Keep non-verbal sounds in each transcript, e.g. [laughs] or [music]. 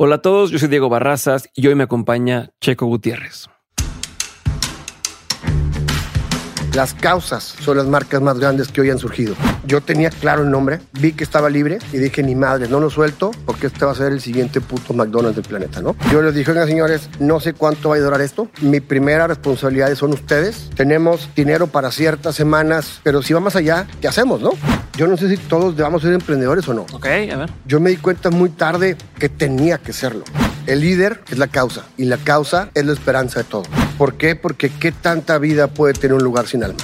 Hola a todos, yo soy Diego Barrazas y hoy me acompaña Checo Gutiérrez. Las causas son las marcas más grandes que hoy han surgido. Yo tenía claro el nombre, vi que estaba libre y dije, ni madre, no lo suelto porque este va a ser el siguiente puto McDonald's del planeta, ¿no? Yo les dije, oigan, señores, no sé cuánto va a durar esto. Mi primera responsabilidad son ustedes. Tenemos dinero para ciertas semanas, pero si va más allá, ¿qué hacemos, no? Yo no sé si todos debamos ser emprendedores o no. Ok, a ver. Yo me di cuenta muy tarde que tenía que serlo. El líder es la causa y la causa es la esperanza de todo. ¿Por qué? Porque qué tanta vida puede tener un lugar sin alma.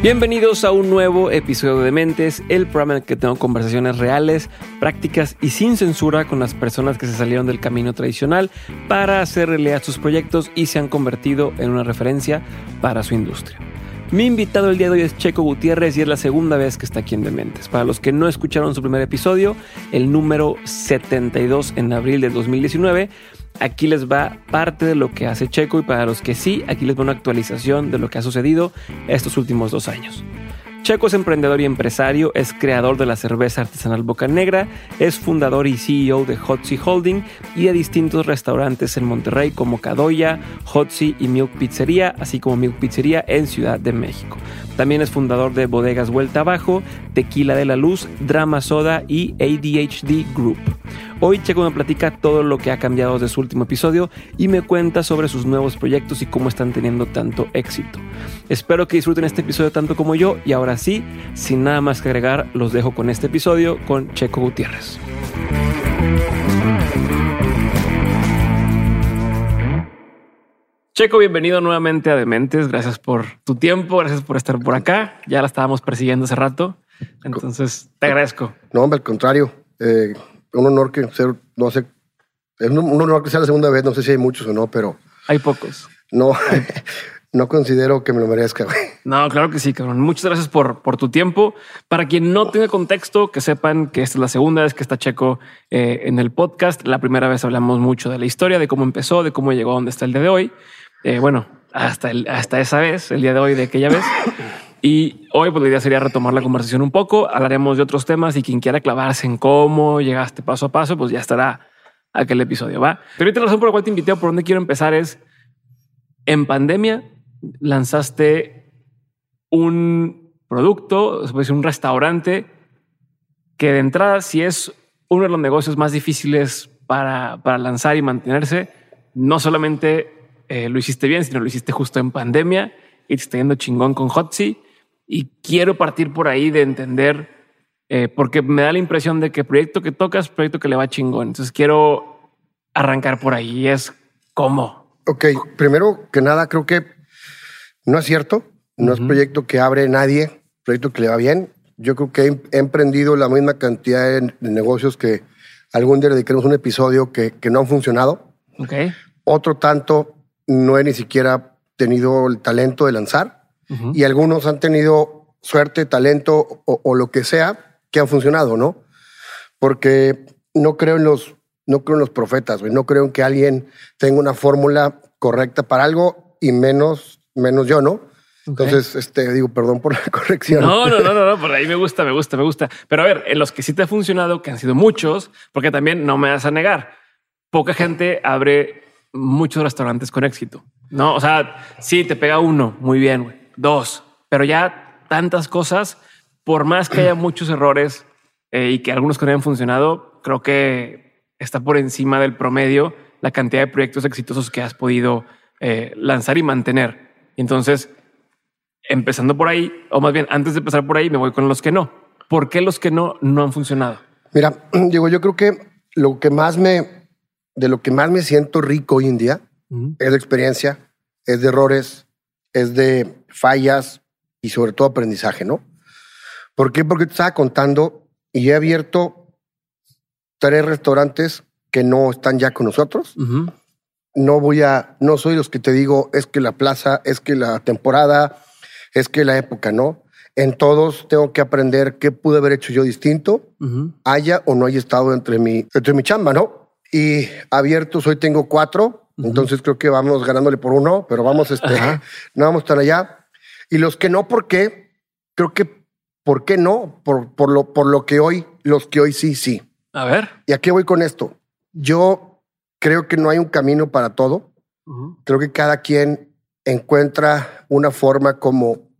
Bienvenidos a un nuevo episodio de Mentes, el programa en el que tengo conversaciones reales, prácticas y sin censura con las personas que se salieron del camino tradicional para hacer realidad sus proyectos y se han convertido en una referencia para su industria. Mi invitado el día de hoy es Checo Gutiérrez y es la segunda vez que está aquí en Dementes. Para los que no escucharon su primer episodio, el número 72 en abril de 2019, aquí les va parte de lo que hace Checo y para los que sí, aquí les va una actualización de lo que ha sucedido estos últimos dos años. Checo es emprendedor y empresario, es creador de la cerveza artesanal Boca Negra, es fundador y CEO de Hotzi Holding y de distintos restaurantes en Monterrey como Cadoya, Hotzi y Milk Pizzería, así como Milk Pizzería en Ciudad de México. También es fundador de Bodegas Vuelta Abajo, Tequila de la Luz, Drama Soda y ADHD Group. Hoy Checo me platica todo lo que ha cambiado desde su último episodio y me cuenta sobre sus nuevos proyectos y cómo están teniendo tanto éxito. Espero que disfruten este episodio tanto como yo y ahora sí, sin nada más que agregar, los dejo con este episodio con Checo Gutiérrez. Checo, bienvenido nuevamente a Dementes. Gracias por tu tiempo, gracias por estar por acá. Ya la estábamos persiguiendo hace rato, entonces te agradezco. No, hombre, al contrario. Eh, un honor que ser, no sé, es un, honor que sea la segunda vez, no sé si hay muchos o no, pero... Hay pocos. No, [laughs] no considero que me lo merezca. No, claro que sí, cabrón. Muchas gracias por, por tu tiempo. Para quien no tenga contexto, que sepan que esta es la segunda vez que está Checo eh, en el podcast. La primera vez hablamos mucho de la historia, de cómo empezó, de cómo llegó a donde está el día de hoy. Eh, bueno, hasta, hasta esa vez, el día de hoy, de aquella vez. Y hoy pues, la idea sería retomar la conversación un poco, hablaremos de otros temas y quien quiera clavarse en cómo llegaste paso a paso, pues ya estará aquel episodio, ¿va? Pero ahorita la razón por la cual te invité, por donde quiero empezar es, en pandemia lanzaste un producto, decir un restaurante, que de entrada, si es uno de los negocios más difíciles para, para lanzar y mantenerse, no solamente eh, lo hiciste bien, sino lo hiciste justo en pandemia y te está yendo chingón con Hotzi y quiero partir por ahí de entender, eh, porque me da la impresión de que proyecto que tocas, proyecto que le va chingón. Entonces quiero arrancar por ahí. Es cómo. Ok, primero que nada, creo que no es cierto. No es proyecto que abre nadie, proyecto que le va bien. Yo creo que he emprendido la misma cantidad de negocios que algún día dedicaremos un episodio que, que no han funcionado. Ok. Otro tanto no he ni siquiera tenido el talento de lanzar y algunos han tenido suerte, talento o, lo que sea que han funcionado, ¿no? Porque no creo en los, no creo en los profetas, no creo en que alguien tenga una fórmula correcta para algo y menos, menos yo, ¿no? Entonces, este, digo, perdón por la [laughs] corrección. No, no, no, no, no, por ahí me gusta, me gusta, me gusta. Pero a ver, en los que sí te ha funcionado, que han sido muchos, porque también no me vas a negar, poca gente abre muchos restaurantes con éxito. No, o sea, sí, te pega uno, muy bien, güey dos, pero ya tantas cosas, por más que haya muchos errores eh, y que algunos que no hayan funcionado, creo que está por encima del promedio la cantidad de proyectos exitosos que has podido eh, lanzar y mantener. Entonces, empezando por ahí, o más bien antes de empezar por ahí, me voy con los que no. ¿Por qué los que no no han funcionado? Mira, [clears throat] digo, yo creo que lo que más me, de lo que más me siento rico hoy en día es de experiencia, es de errores, es de fallas y sobre todo aprendizaje, ¿no? ¿Por qué? Porque te estaba contando y he abierto tres restaurantes que no están ya con nosotros. No voy a, no soy los que te digo, es que la plaza, es que la temporada, es que la época, ¿no? En todos tengo que aprender qué pude haber hecho yo distinto, haya o no haya estado entre mi, entre mi chamba, ¿no? Y abiertos hoy tengo cuatro, entonces creo que vamos ganándole por uno, pero vamos, este, no vamos a estar allá. Y los que no, ¿por qué? Creo que, ¿por qué no? Por, por, lo, por lo que hoy, los que hoy sí, sí. A ver. ¿Y a qué voy con esto? Yo creo que no hay un camino para todo. Creo que cada quien encuentra una forma como,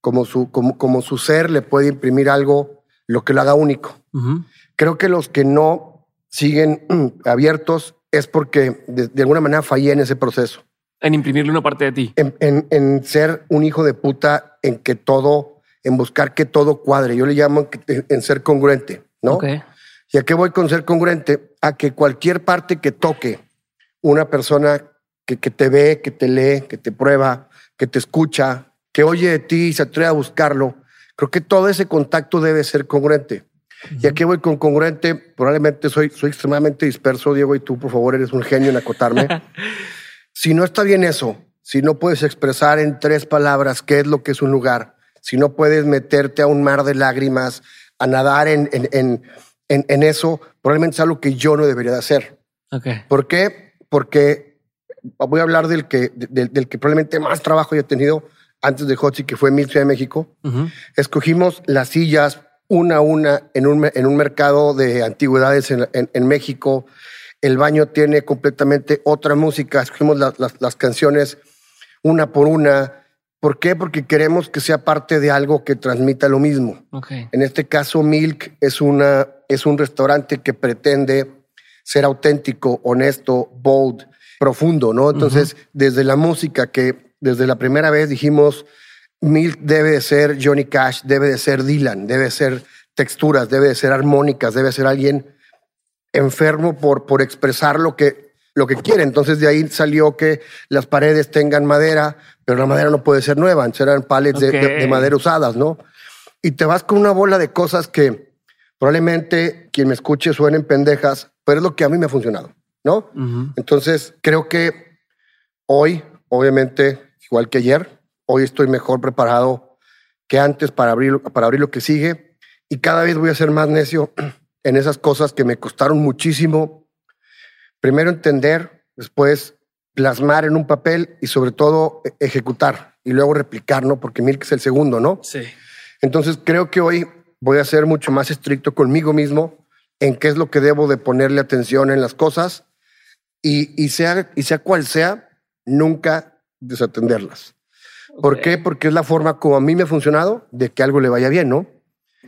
como, su, como, como su ser le puede imprimir algo, lo que lo haga único. Creo que los que no siguen abiertos es porque de, alguna manera fallé en ese proceso. En imprimirle una parte de ti. En, en, ser un hijo de puta, en que todo, en buscar que todo cuadre. Yo le llamo en ser congruente, ¿no? ¿Y a qué voy con ser congruente? A que cualquier parte que toque una persona que, que te ve, que te lee, que te prueba, que te escucha, que oye de ti y se atreve a buscarlo, creo que todo ese contacto debe ser congruente. ¿Y a qué voy con congruente? Probablemente soy, soy extremadamente disperso, Diego, y tú, por favor, eres un genio en acotarme. [laughs] si no está bien eso, si no puedes expresar en tres palabras qué es lo que es un lugar, si no puedes meterte a un mar de lágrimas, a nadar en, en, en, en eso, probablemente es algo que yo no debería de hacer. Okay. ¿Por qué? Porque voy a hablar del que, del, que probablemente más trabajo he tenido antes de Hotzi, que fue Mil Ciudad de México. Escogimos las sillas una a una en un, en un mercado de antigüedades en, en, México. El baño tiene completamente otra música. Escogimos las, canciones una por una. ¿Por qué? Porque queremos que sea parte de algo que transmita lo mismo. En este caso, Milk es, una, es un restaurante que pretende ser auténtico, honesto, bold, profundo, ¿no? Entonces, desde la música que desde la primera vez dijimos, Milk debe de ser Johnny Cash, debe de ser Dylan, debe de ser texturas, debe de ser armónicas, debe de ser alguien enfermo por, por expresar lo que, lo que quiere. Entonces de ahí salió que las paredes tengan madera, pero la madera no puede ser nueva, eran palets de, madera usadas, ¿no? Y te vas con una bola de cosas que probablemente quien me escuche suenen pendejas, pero es lo que a mí me ha funcionado, ¿no? Entonces creo que hoy, obviamente, igual que ayer, Hoy estoy mejor preparado que antes para abrir, para abrir lo que sigue y cada vez voy a ser más necio [clears throat] en esas cosas que me costaron muchísimo. Primero entender, después plasmar en un papel y sobre todo e, ejecutar y luego replicar, ¿no? Porque Milk es el segundo, ¿no? Sí. Entonces creo que hoy voy a ser mucho más estricto conmigo mismo en qué es lo que debo de ponerle atención en las cosas y, y sea, y sea cual sea, nunca desatenderlas. ¿Por qué? Porque es la forma como a mí me ha funcionado de que algo le vaya bien, ¿no?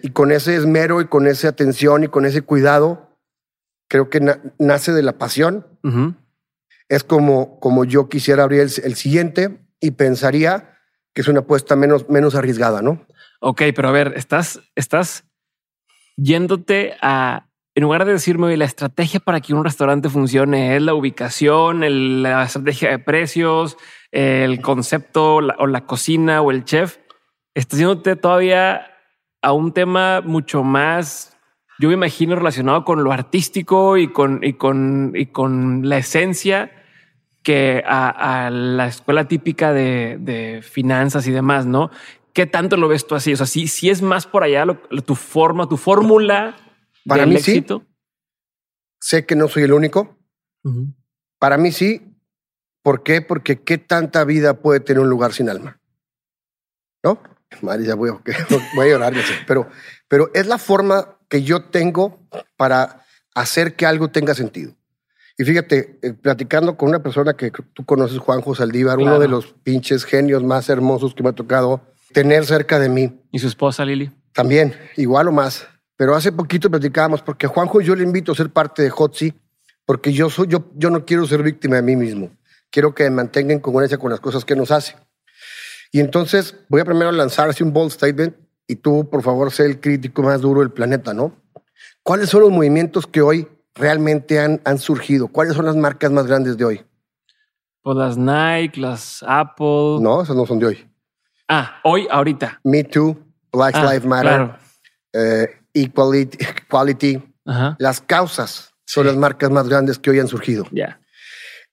Y con ese esmero y con esa atención y con ese cuidado, creo que nace de la pasión. Es como, como yo quisiera abrir el, siguiente y pensaría que es una apuesta menos, menos arriesgada, ¿no? Ok, pero a ver, estás, estás yéndote a, en lugar de decirme la estrategia para que un restaurante funcione es la ubicación, la estrategia de precios, el concepto o la cocina o el chef, está haciéndote todavía a un tema mucho más, yo me imagino, relacionado con lo artístico y con, y con, y con la esencia que a, la escuela típica de, finanzas y demás, ¿no? ¿Qué tanto lo ves tú así? O sea, si, si es más por allá tu forma, tu fórmula para mí éxito. Sí. Sé que no soy el único. Para mí sí, ¿Por qué? Porque qué tanta vida puede tener un lugar sin alma. ¿No? Madre, ya voy, [laughs] voy a llorar, pero, pero es la forma que yo tengo para hacer que algo tenga sentido. Y fíjate, eh, platicando con una persona que tú conoces, Juanjo Saldívar, uno de los pinches genios más hermosos que me ha tocado tener cerca de mí. ¿Y su esposa Lili? También, igual o más. Pero hace poquito platicábamos, porque a Juanjo yo le invito a ser parte de Hotzi, porque yo, soy, yo, yo no quiero ser víctima de mí mismo quiero que mantengan en congruencia con las cosas que nos hace. Y entonces voy a primero lanzar así un bold statement y tú, por favor, sé el crítico más duro del planeta, ¿no? ¿Cuáles son los movimientos que hoy realmente han, han surgido? ¿Cuáles son las marcas más grandes de hoy? Pues las Nike, las Apple. No, esas no son de hoy. Ah, hoy, ahorita. Me Too, Black ah, Lives Matter, eh, Equality, Equality. Las causas son las marcas más grandes que hoy han surgido. Ya.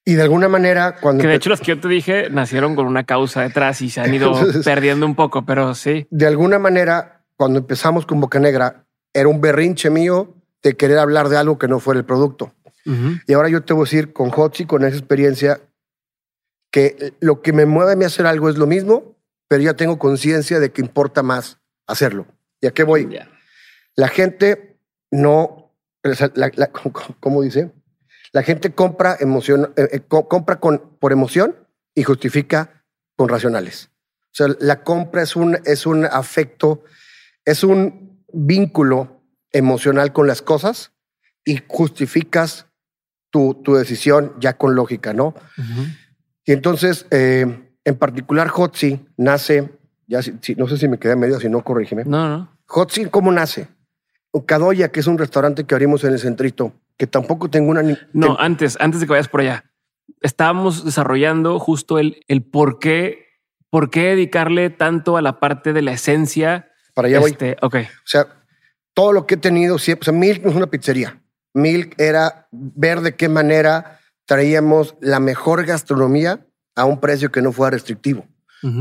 Y de alguna manera, cuando. Que de hecho, los que yo te dije nacieron con una causa detrás y se han ido [laughs] perdiendo un poco, pero sí. De alguna manera, cuando empezamos con Boca Negra, era un berrinche mío de querer hablar de algo que no fuera el producto. Y ahora yo te voy a decir con Hotzi, con esa experiencia, que lo que me mueve a mí hacer algo es lo mismo, pero ya tengo conciencia de que importa más hacerlo. ¿Y a qué voy? La gente no, [laughs] ¿cómo dice? La gente compra emoción, eh, eh, compra con, por emoción y justifica con racionales. O sea, la compra es un, es un afecto, es un vínculo emocional con las cosas y justificas tu, tu decisión ya con lógica, ¿no? Y entonces, eh, en particular, Hotzi nace, ya no sé si me quedé medio, si no, corrígeme. No, no. Hotzi, ¿cómo nace? Cadoya, que es un restaurante que abrimos en el centrito, que tampoco tengo una... No, antes, antes de que vayas por allá, estábamos desarrollando justo el, el por qué, por qué dedicarle tanto a la parte de la esencia. Para allá este, voy. Ok. O sea, todo lo que he tenido siempre, o sea, Milk no es una pizzería. Milk era ver de qué manera traíamos la mejor gastronomía a un precio que no fuera restrictivo.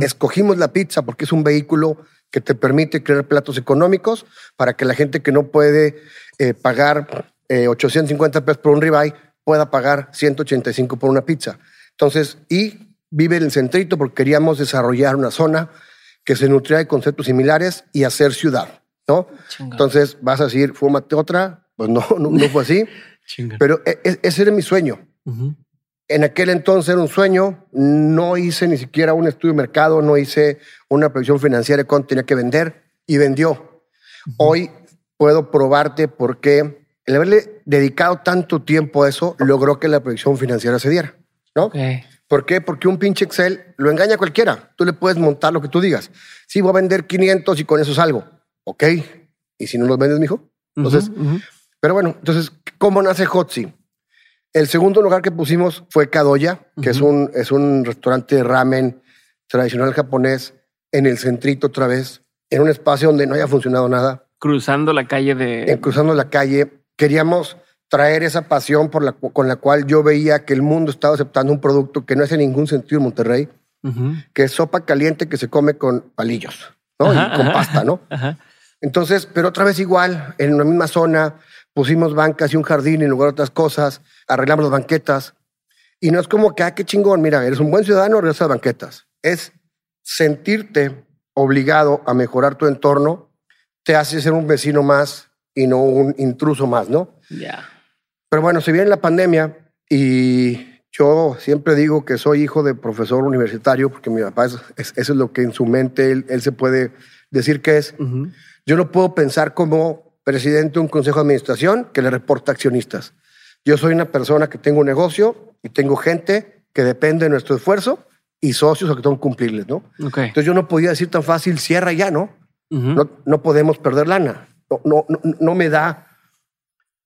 Escogimos la pizza porque es un vehículo que te permite crear platos económicos para que la gente que no puede eh, pagar 850 eh, pesos por un ribeye pueda pagar 185 por una pizza. Entonces, y vive en el centrito porque queríamos desarrollar una zona que se nutriera de conceptos similares y hacer ciudad, ¿no? Entonces vas a decir, fúmate otra. Pues no, no, fue así. [laughs] Pero e, e, ese era mi sueño. En aquel entonces era un sueño, no hice ni siquiera un estudio de mercado, no hice una previsión financiera de cuánto tenía que vender y vendió. Hoy puedo probarte por qué el haberle dedicado tanto tiempo a eso logró que la previsión financiera se diera, ¿no? ¿Por qué? Porque un pinche Excel lo engaña a cualquiera. Tú le puedes montar lo que tú digas. Sí, voy a vender 500 y con eso salgo. Ok. ¿Y si no los vendes, mijo? Entonces, pero bueno, entonces, ¿cómo nace Hotzi? El segundo lugar que pusimos fue Kadoya, que es, un, es un restaurante de ramen tradicional japonés en el centrito otra vez, en un espacio donde no haya funcionado nada. Cruzando la calle de... En cruzando la calle. Queríamos traer esa pasión por la, con la cual yo veía que el mundo estaba aceptando un producto que no hace ningún sentido en Monterrey, que es sopa caliente que se come con palillos, ¿no? y con pasta, ¿no? Entonces, pero otra vez igual, en la misma zona, pusimos bancas y un jardín en lugar de otras cosas, arreglamos las banquetas. Y no es como que, ah, qué chingón, mira, eres un buen ciudadano, arreglas las banquetas. Es sentirte obligado a mejorar tu entorno, te hace ser un vecino más y no un intruso más, ¿no? Ya. Pero bueno, se viene la pandemia y yo siempre digo que soy hijo de profesor universitario, porque mi papá es, eso es lo que en su mente él, se puede decir que es. Yo no puedo pensar como presidente de un consejo de administración que le reporta accionistas. Yo soy una persona que tengo un negocio y tengo gente que depende de nuestro esfuerzo y socios a que tengo que cumplirles, ¿no? Entonces yo no podía decir tan fácil, cierra ya, ¿no? no, no podemos perder lana. No, no, no, me da,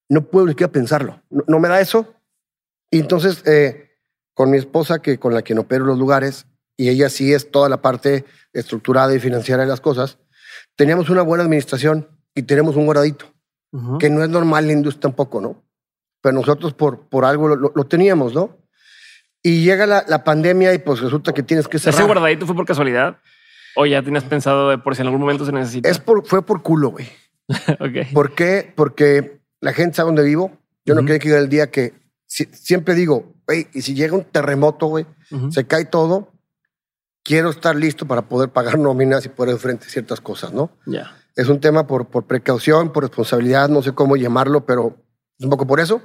no puedo ni siquiera pensarlo. No, me da eso. Y entonces, eh, con mi esposa, que con la que opero los lugares, y ella sí es toda la parte estructurada y financiera de las cosas, teníamos una buena administración y tenemos un guardadito, que no es normal en la industria tampoco, ¿no? Pero nosotros por, por algo lo, teníamos, ¿no? Y llega la, la, pandemia y pues resulta que tienes que cerrar. ¿Ese guardadito fue por casualidad? ¿O ya tenías pensado de por si en algún momento se necesita? Es por, fue por culo, güey. [laughs] ok. ¿Por qué? Porque la gente sabe dónde vivo. Yo no quiero que llegue el día que... siempre digo, güey, y si llega un terremoto, güey, se cae todo, quiero estar listo para poder pagar [laughs] nóminas y poder frente a ciertas cosas, ¿no? Ya. Es un tema por, por precaución, por responsabilidad, no sé cómo llamarlo, pero es un poco por eso.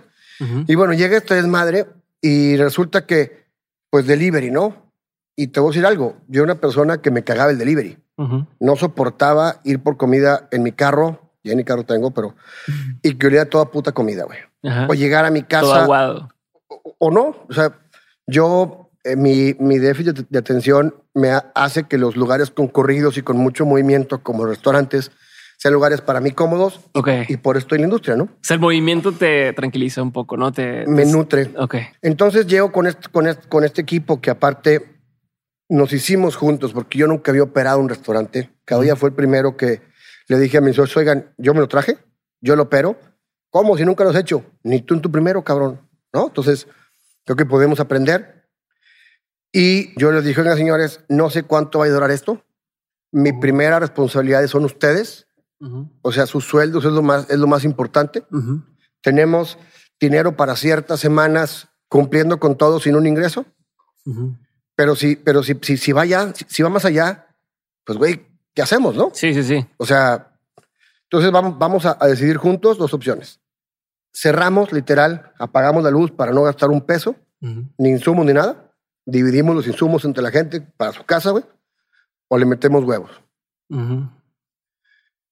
Y bueno, llega esta desmadre y resulta que, pues, delivery, ¿no? Y te voy a decir algo, yo era una persona que me cagaba el delivery. No soportaba ir por comida en mi carro, ya ni carro tengo, pero... Y que olía toda puta comida, güey. O llegar a mi casa... Todo aguado. O, no, o sea, yo, eh, mi, mi déficit de atención me hace que los lugares concurridos y con mucho movimiento, como restaurantes, sean lugares para mí cómodos. Y por esto en la industria, ¿no? O sea, el movimiento te tranquiliza un poco, ¿no? Te, me nutre. Ok. Entonces llego con este, con, este, con este equipo que aparte nos hicimos juntos, porque yo nunca había operado un restaurante. Cada día fue el primero que le dije a mis socios, oigan, yo me lo traje, yo lo opero. ¿Cómo? Si nunca lo has hecho. Ni tú en tu primero, cabrón. ¿No? Entonces, creo que podemos aprender. Y yo les dije, oigan, señores, no sé cuánto va a durar esto. Mi primera responsabilidad son ustedes o sea, sus sueldos es lo más, es lo más importante. Tenemos dinero para ciertas semanas cumpliendo con todo sin un ingreso. Pero si, pero si, si, si va si, va más allá, pues güey, ¿qué hacemos, no? Sí, sí, sí. O sea, entonces vamos, vamos a, a decidir juntos dos opciones. Cerramos, literal, apagamos la luz para no gastar un peso, ni insumos ni nada. Dividimos los insumos entre la gente para su casa, güey. O le metemos huevos.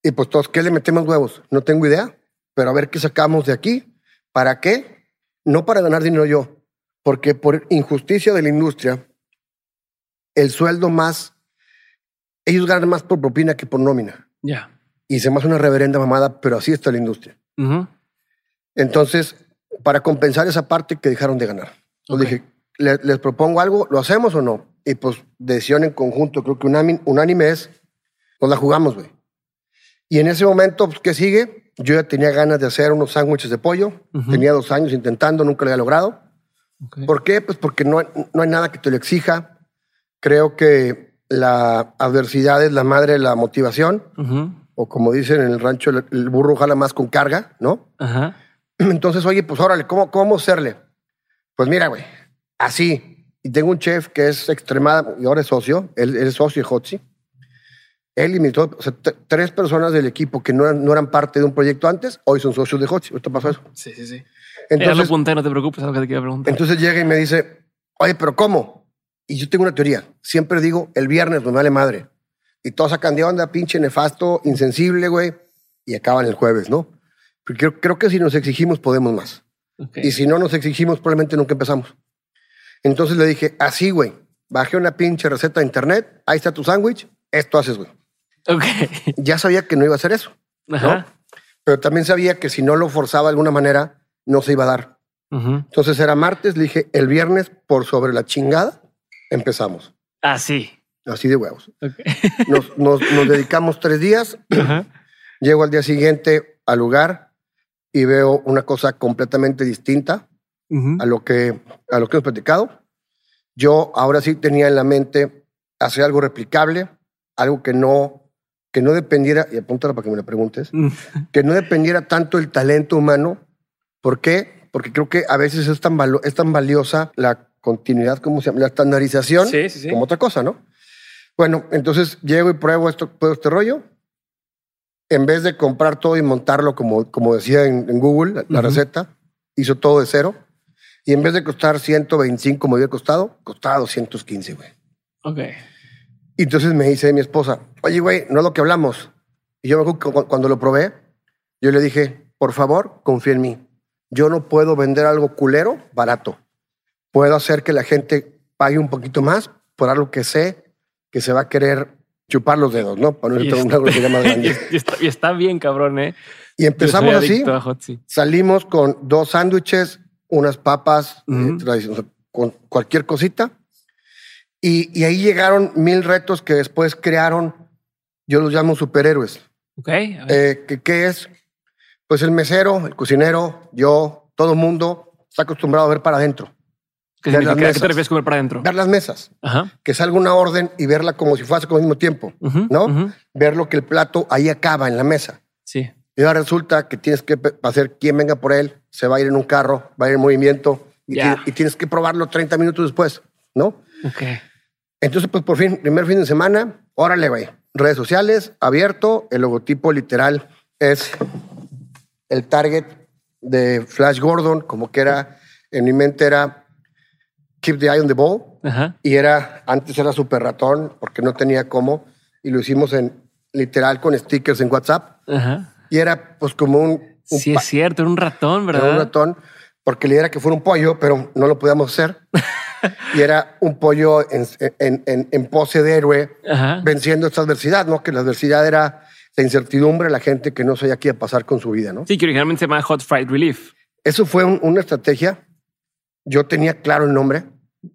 Y pues todos, ¿qué le metemos huevos? No tengo idea, pero a ver qué sacamos de aquí. ¿Para qué? No para ganar dinero yo, porque por injusticia de la industria, el sueldo más, ellos ganan más por propina que por nómina. Ya. Y se me hace una reverenda mamada, pero así está la industria. Ujú. Entonces, para compensar esa parte que dejaron de ganar. Yo Ok. dije, le- les propongo algo, ¿lo hacemos o no? Y pues decisión en conjunto, creo que unánime, unánime es, nos la jugamos, güey. Y en ese momento, pues, ¿qué sigue? Yo ya tenía ganas de hacer unos sándwiches de pollo. Ujú. Tenía dos años intentando, nunca lo había logrado. Ok. ¿Por qué? Pues porque no no hay nada que te lo exija. Creo que la adversidad es la madre de la motivación, o como dicen en el rancho, el, burro jala más con carga, ¿no? Ajá. [clears throat] Entonces, oye, pues órale, ¿cómo, cómo hacerle? Pues mira, güey, así. Y tengo un chef que es extremada, y ahora es socio, él, él es socio de Hotzi. Él y mis dos, o sea, tres personas del equipo que no eran, no eran parte de un proyecto antes, hoy son socios de Hotzi. Ahorita pasó eso. Sí, sí, sí. lo Entonces, apunté, no te preocupes, es algo que te quería preguntar. entonces llega y me dice, oye, pero ¿cómo? Y yo tengo una teoría. Siempre digo, el viernes no me vale madre. Y todos sacan de onda, pinche nefasto, insensible, güey. Y acaban el jueves, ¿no? Porque creo, creo que si nos exigimos, podemos más. Y si no nos exigimos, probablemente nunca empezamos. Entonces le dije, así, güey, bajé una pinche receta de internet, ahí está tu sándwich, esto haces, güey. Ok. [laughs] Ya sabía que no iba a hacer eso, Ajá. pero también sabía que si no lo forzaba de alguna manera, no se iba a dar. Entonces era martes, le dije, el viernes, por sobre la chingada, empezamos. Ah, sí. Así de huevos. Ok. Nos, nos, nos dedicamos tres días, Ajá. llego al día siguiente al lugar y veo una cosa completamente distinta. Ujú. a lo que a lo que hemos platicado. Yo ahora sí tenía en la mente hacer algo replicable, algo que no que no dependiera y apúntala para que me lo preguntes, Mm. que no dependiera tanto el talento humano. ¿Por qué? Porque creo que a veces es tan valo- es tan valiosa la continuidad, ¿cómo se llama? La estandarización Sí, sí, sí. como otra cosa, ¿no? Bueno, entonces llego y pruebo esto, todo este rollo. En vez de comprar todo y montarlo como, como decía en, en Google, la, receta, hizo todo de cero. Y en vez de costar 125 como había costado, costaba 215, güey. Ok. Y entonces me dice mi esposa, oye, güey, no es lo que hablamos. Y yo me acuerdo cuando lo probé, yo le dije, por favor, confía en mí. Yo no puedo vender algo culero barato. Puedo hacer que la gente pague un poquito más por algo que sé que se va a querer chupar los dedos, ¿no? Para Y está- [laughs] y, está, y está bien, cabrón, ¿eh? Y empezamos así. Salimos con dos sándwiches, unas papas, eh, tradici- o sea, con cualquier cosita. Y, y ahí llegaron mil retos que después crearon, yo los llamo superhéroes. Ok. Eh, que, ¿Qué es? Pues el mesero, el cocinero, yo, todo el mundo está acostumbrado a ver para adentro, ¿Qué, ver las significa? ¿A qué te mesas. refieres comer para adentro? ver las mesas, Ajá. que salga una orden y verla como si fuese con el mismo tiempo, ¿no? Ver lo que el plato ahí acaba en la mesa. Sí. Y ahora resulta que tienes que hacer quien venga por él, se va a ir en un carro, va a ir en movimiento y, tienes que probarlo 30 minutos después, ¿no? Ok. Entonces, pues por fin, primer fin de semana, órale, güey. Redes sociales, abierto, el logotipo literal es el target de Flash Gordon, como que era, en mi mente era Keep the Eye on the Ball, Ajá. y era, antes era super ratón, porque no tenía cómo, y lo hicimos en literal con stickers en WhatsApp, Ajá. y era pues como un, un Sí, es cierto, era un ratón, era ¿verdad? un ratón, porque le era que fuera un pollo, pero no lo podíamos hacer. [laughs] y era un pollo en, en- en- en pose de héroe, Ajá. venciendo esta adversidad, ¿no? Que la adversidad era la incertidumbre, la gente que no sabía qué iba a pasar con su vida, ¿no? Sí, que originalmente se llama Hot Fried Relief. Eso fue un- una estrategia. Yo tenía claro el nombre,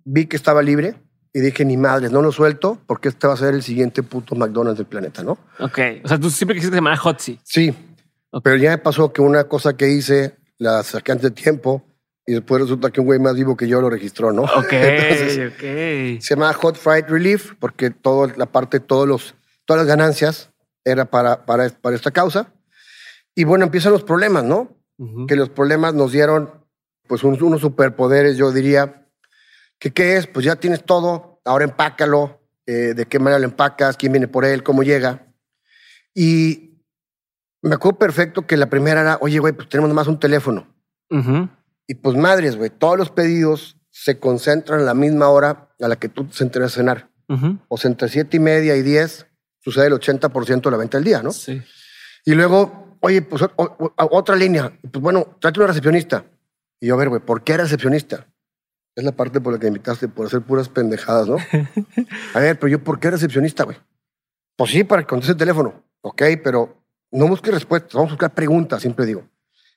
vi que estaba libre y dije, ni madres, no lo suelto porque este va a ser el siguiente puto McDonald's del planeta, ¿no? Ok. O sea, tú siempre quisiste que se llamara Hot Seat. Sí, pero ya me pasó que una cosa que hice la saqué antes de tiempo y después resulta que un güey más vivo que yo lo registró, ¿no? Ok, [laughs] Entonces, ok. se llama Hot Fried Relief porque todo, la parte, todos los, todas las ganancias era para, para, para esta causa. Y bueno, empiezan los problemas, ¿no? Que los problemas nos dieron pues un- unos superpoderes, yo diría. que ¿Qué es? Pues ya tienes todo, ahora empácalo, eh, de qué manera lo empacas, quién viene por él, cómo llega. Y me acuerdo perfecto que la primera era, oye, güey, pues tenemos nomás un teléfono. Y pues madres, güey, todos los pedidos se concentran a la misma hora a la que tú te enteras a cenar. O sea, entre siete y media y diez sucede el 80% de la venta del día, ¿no? Sí. Y luego, oye, pues otra línea. Pues bueno, trate una recepcionista. Y yo, a ver, güey, ¿por qué recepcionista? Es la parte por la que me invitaste, por hacer puras pendejadas, ¿no? [laughs] a ver, pero yo, ¿por qué recepcionista, güey? Pues sí, para que conteste el teléfono. Ok, pero no busque respuestas, vamos a buscar preguntas, siempre digo.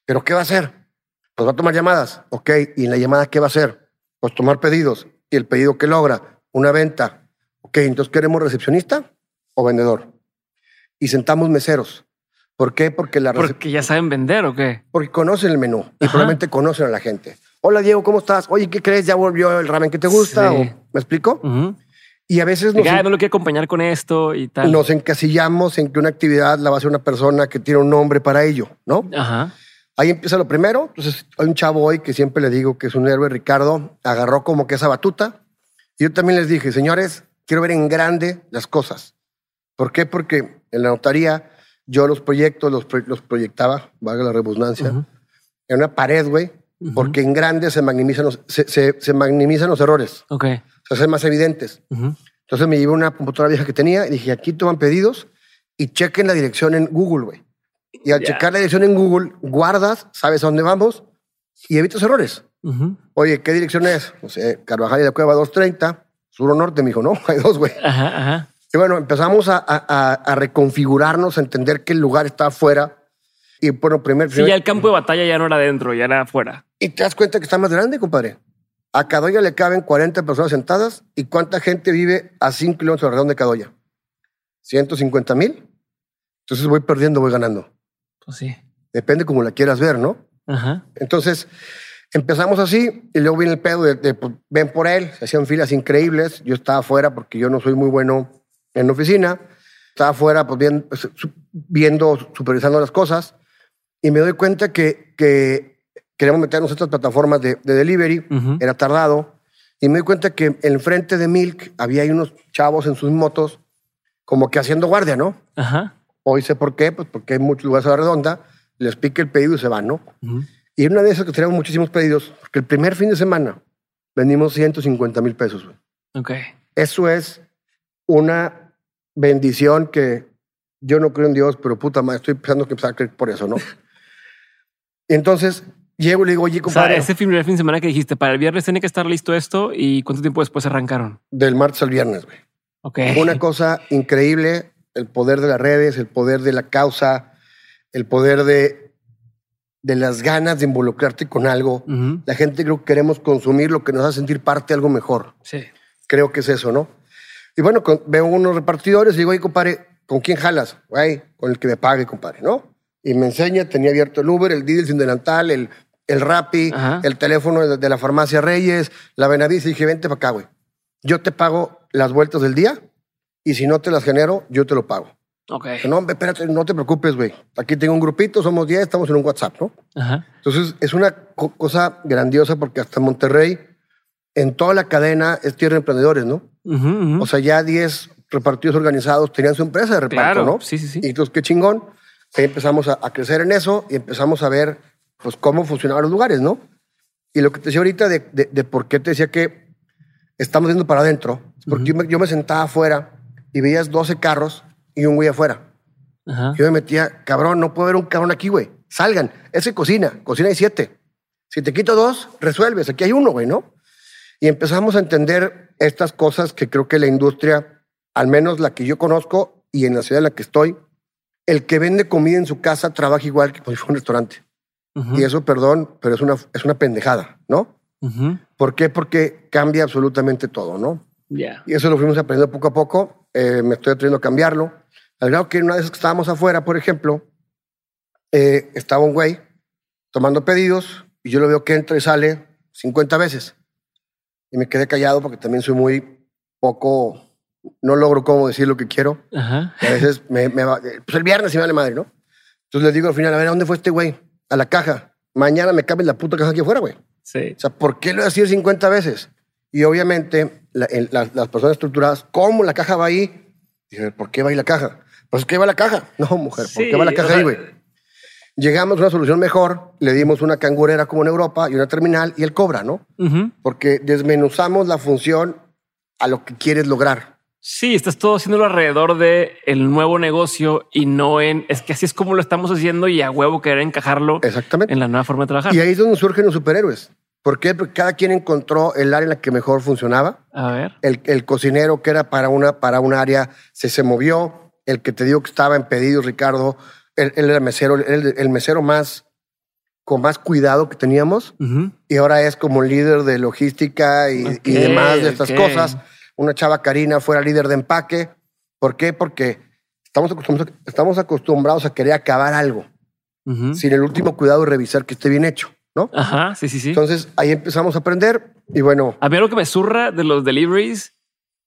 ¿Pero qué va a hacer? Pues va a tomar llamadas. Ok, ¿y en la llamada qué va a hacer? Pues tomar pedidos. ¿Y el pedido que logra? Una venta. Ok, entonces queremos recepcionista o vendedor. Y sentamos meseros. ¿Por qué? Porque la Porque ya saben vender o qué? Porque conocen el menú y probablemente conocen a la gente. Hola Diego, ¿cómo estás? Oye, ¿qué crees? ¿Ya volvió el ramen que te gusta? ¿Me explico? Y a veces nos. no lo quiero acompañar con esto y tal. Nos encasillamos en que una actividad la va a hacer una persona que tiene un nombre para ello, ¿no? Ajá. Ahí empieza lo primero. Entonces, hay un chavo hoy que siempre le digo que es un héroe, Ricardo, agarró como que esa batuta. Y yo también les dije, señores, quiero ver en grande las cosas. ¿Por qué? Porque en la notaría yo los proyectos los, los proyectaba, valga la redundancia, en una pared, güey, porque en grande se maximizan los, se, se, maximizan los errores. Ok. Se hacen más evidentes. Entonces me llevé una computadora vieja que tenía y dije, aquí toman pedidos y chequen la dirección en Google, güey. Y al checar la dirección en Google, guardas, sabes a dónde vamos y evitas errores. Oye, ¿qué dirección es? No sé, Carvajal y la Cueva 230, sur o norte, me dijo, no, [laughs] hay dos, güey. Ajá, ajá. Y bueno, empezamos a, reconfigurarnos, a entender que el lugar está afuera. Y bueno, primer, Sí, ya el campo de batalla ya no era dentro, ya era afuera. Y te das cuenta que está más grande, compadre. A Cadoya le caben 40 personas sentadas. ¿Y cuánta gente vive a 5 kilómetros alrededor de Cadoya? 150 mil. Entonces voy perdiendo, voy ganando. Pues sí. Depende como la quieras ver, ¿no? Ajá. Entonces empezamos así y luego viene el pedo de, pues, ven por él. Se hacían filas increíbles. Yo estaba afuera porque yo no soy muy bueno en la oficina, estaba afuera pues, pues, viendo, supervisando las cosas y me doy cuenta que, que queremos meternos en estas plataformas de, delivery, era tardado, y me doy cuenta que enfrente de Milk había unos chavos en sus motos como que haciendo guardia, ¿no? Ajá. Hoy sé por qué, pues porque hay muchos lugares a la redonda, les pique el pedido y se van, ¿no? Y en una de esas que tenemos muchísimos pedidos, porque el primer fin de semana vendimos 150 mil pesos. Güey. Ok. Eso es una bendición que yo no creo en Dios, pero puta madre, estoy pensando que empezar a creer por eso, ¿no? [laughs] Entonces, llego y le digo, oye, compadre. O sea, ese fin de semana que dijiste, para el viernes tiene que estar listo esto y cuánto tiempo después arrancaron? Del martes al viernes, güey. Ok. Una cosa increíble, el poder de las redes, el poder de la causa, el poder de, de las ganas de involucrarte con algo. La gente creo que queremos consumir lo que nos hace sentir parte de algo mejor. Sí. Creo que es eso, ¿no? Y bueno, veo unos repartidores y digo, oye, compadre, ¿con quién jalas? Güey, con el que me pague, compadre, ¿no? Y me enseña, tenía abierto el Uber, el Didi, sin delantal, el, el Rappi, el teléfono de, la farmacia Reyes, la Benavides. Y dije, vente para acá, güey. Yo te pago las vueltas del día y si no te las genero, yo te lo pago. Ok. No, espérate, no te preocupes, güey. Aquí tengo un grupito, somos 10, estamos en un WhatsApp, ¿no? Ajá. Entonces, es una cosa grandiosa porque hasta Monterrey, en toda la cadena, es tierra de emprendedores, ¿no? O sea, ya 10 repartidos organizados tenían su empresa de reparto, ¿no? Sí, sí, sí. Y entonces, qué chingón. Ahí empezamos a, crecer en eso y empezamos a ver pues cómo funcionaban los lugares, ¿no? Y lo que te decía ahorita de, de, por qué te decía que estamos yendo para adentro, porque yo, me, sentaba afuera y veías 12 carros y un güey afuera. Yo me metía, cabrón, no puedo ver un cabrón aquí, güey. Salgan. Ese cocina, cocina hay siete. Si te quito dos, resuelves. Aquí hay uno, güey, ¿no? Y empezamos a entender estas cosas que creo que la industria, al menos la que yo conozco y en la ciudad en la que estoy, el que vende comida en su casa trabaja igual que cuando fue [laughs] un restaurante. Y eso, perdón, pero es una, es una pendejada, ¿no? ¿Por qué? Porque cambia absolutamente todo, ¿no? Y eso lo fuimos aprendiendo poco a poco. Eh, me estoy atreviendo a cambiarlo. Al grado que una vez que estábamos afuera, por ejemplo, eh, estaba un güey tomando pedidos y yo lo veo que entra y sale 50 veces y me quedé callado porque también soy muy poco, no logro cómo decir lo que quiero. a veces me, me va, pues el viernes y me vale madre, ¿no? Entonces le digo al final, a ver, ¿a dónde fue este güey? A la caja. Mañana me cabe la puta caja aquí afuera, güey. Sí. O sea, ¿por qué lo voy a decir 50 veces? Y obviamente la- las, las personas estructuradas, ¿cómo la caja va ahí? Dije, ¿por qué va ahí la caja? Pues ¿qué va la caja? No, mujer, ¿por Sí, qué va la o caja sea, ahí, güey? Llegamos a una solución mejor, le dimos una cangurera como en Europa y una terminal y él cobra, ¿no? Porque desmenuzamos la función a lo que quieres lograr. Sí, estás todo haciéndolo alrededor de el nuevo negocio y no en es que así es como lo estamos haciendo y a huevo querer encajarlo Exactamente. en la nueva forma de trabajar. Y ahí es donde surgen los superhéroes. ¿Por qué? Porque cada quien encontró el área en la que mejor funcionaba. A ver. El, el cocinero que era para una, para un área se, se movió. El que te digo que estaba en pedidos, Ricardo, él, él era mesero, él- el mesero más con más cuidado que teníamos y ahora es como líder de logística y, y demás de estas cosas. Una chava Karina fuera líder de empaque. ¿Por qué? Porque estamos acostumbrados, estamos acostumbrados a querer acabar algo sin el último cuidado de revisar que esté bien hecho, ¿no? Ajá, sí, sí, sí. Entonces ahí empezamos a aprender y bueno, A mí algo que me zurra de los deliveries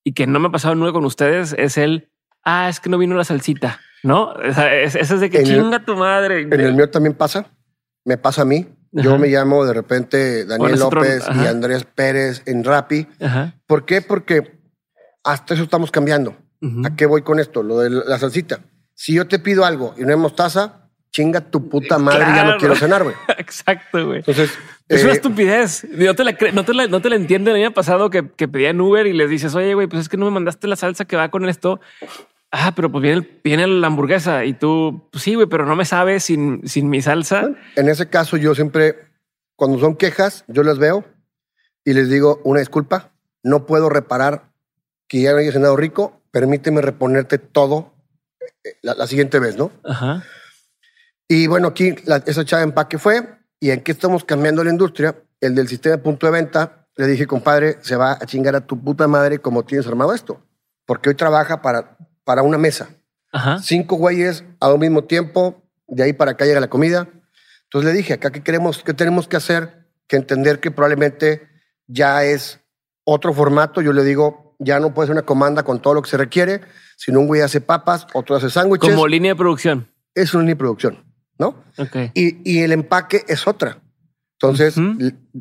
y que no me ha pasado nunca con ustedes es el, ah, es que no vino la salsita, ¿no? O sea, es- ese es de que En el- chinga tu madre. en el mío también pasa, me pasa a mí. Yo Ajá. me llamo de repente Daniel López y. Andrés Pérez en Rappi. Ajá. ¿Por qué? Porque hasta eso estamos cambiando. ¿A qué voy con esto? Lo de la salsita. Si yo te pido algo y no hay mostaza, chinga tu puta madre, ya Claro. no quiero cenar, güey. [laughs] Exacto, güey. Entonces, Es una eh, estupidez. No te la, no te la, no te la entienden. El año pasado que, que pedían Uber y les dices, oye, güey, pues es que no me mandaste la salsa que va con esto. Ah, pero pues viene, viene la hamburguesa y tú, pues sí, güey, pero no me sabe sin, sin mi salsa. en ese caso, yo siempre, cuando son quejas, yo las veo y les digo una disculpa. No puedo reparar que ya no haya cenado rico. Permíteme reponerte todo eh, la, la siguiente vez, ¿no? Ajá. Y bueno, aquí la- esa chava de empaque fue. ¿Y en qué estamos cambiando la industria? El del sistema de punto de venta. Le dije, compadre, se va a chingar a tu puta madre como tienes armado esto. Porque hoy trabaja para, para una mesa. Ajá. Cinco güeyes a un mismo tiempo. De ahí para acá llega la comida. Entonces le dije, acá qué queremos, qué tenemos que hacer, que entender que probablemente ya es otro formato. Yo le digo, ya no puede ser una comanda con todo lo que se requiere, sino un güey hace papas, otro hace sándwiches. Como línea de producción. Es una línea de producción, ¿no? Ok. Y, y el empaque es otra. Entonces,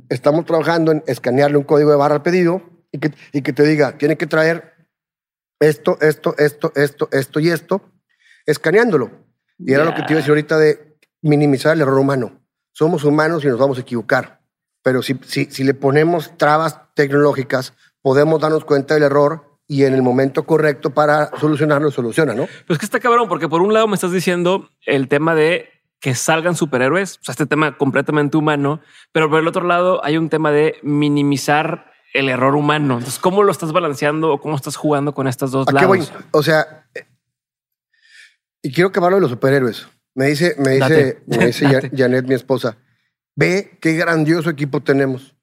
estamos trabajando en escanearle un código de barra al pedido y que, y que te diga, tiene que traer esto, esto, esto, esto, esto y esto, escaneándolo. Y era lo que te iba a decir ahorita de minimizar el error humano. Somos humanos y nos vamos a equivocar. Pero si, si, si le ponemos trabas tecnológicas, podemos darnos cuenta del error y en el momento correcto para solucionarlo, soluciona, ¿no? Pues que está cabrón, porque por un lado me estás diciendo el tema de que salgan superhéroes, o sea, este tema completamente humano, pero por el otro lado hay un tema de minimizar el error humano. Entonces, ¿cómo lo estás balanceando o cómo estás jugando con estas dos ¿A qué voy? lados? O sea, eh, y quiero que hablo de los superhéroes. Me dice, me dice, me dice Janet, mi esposa, ve qué grandioso equipo tenemos.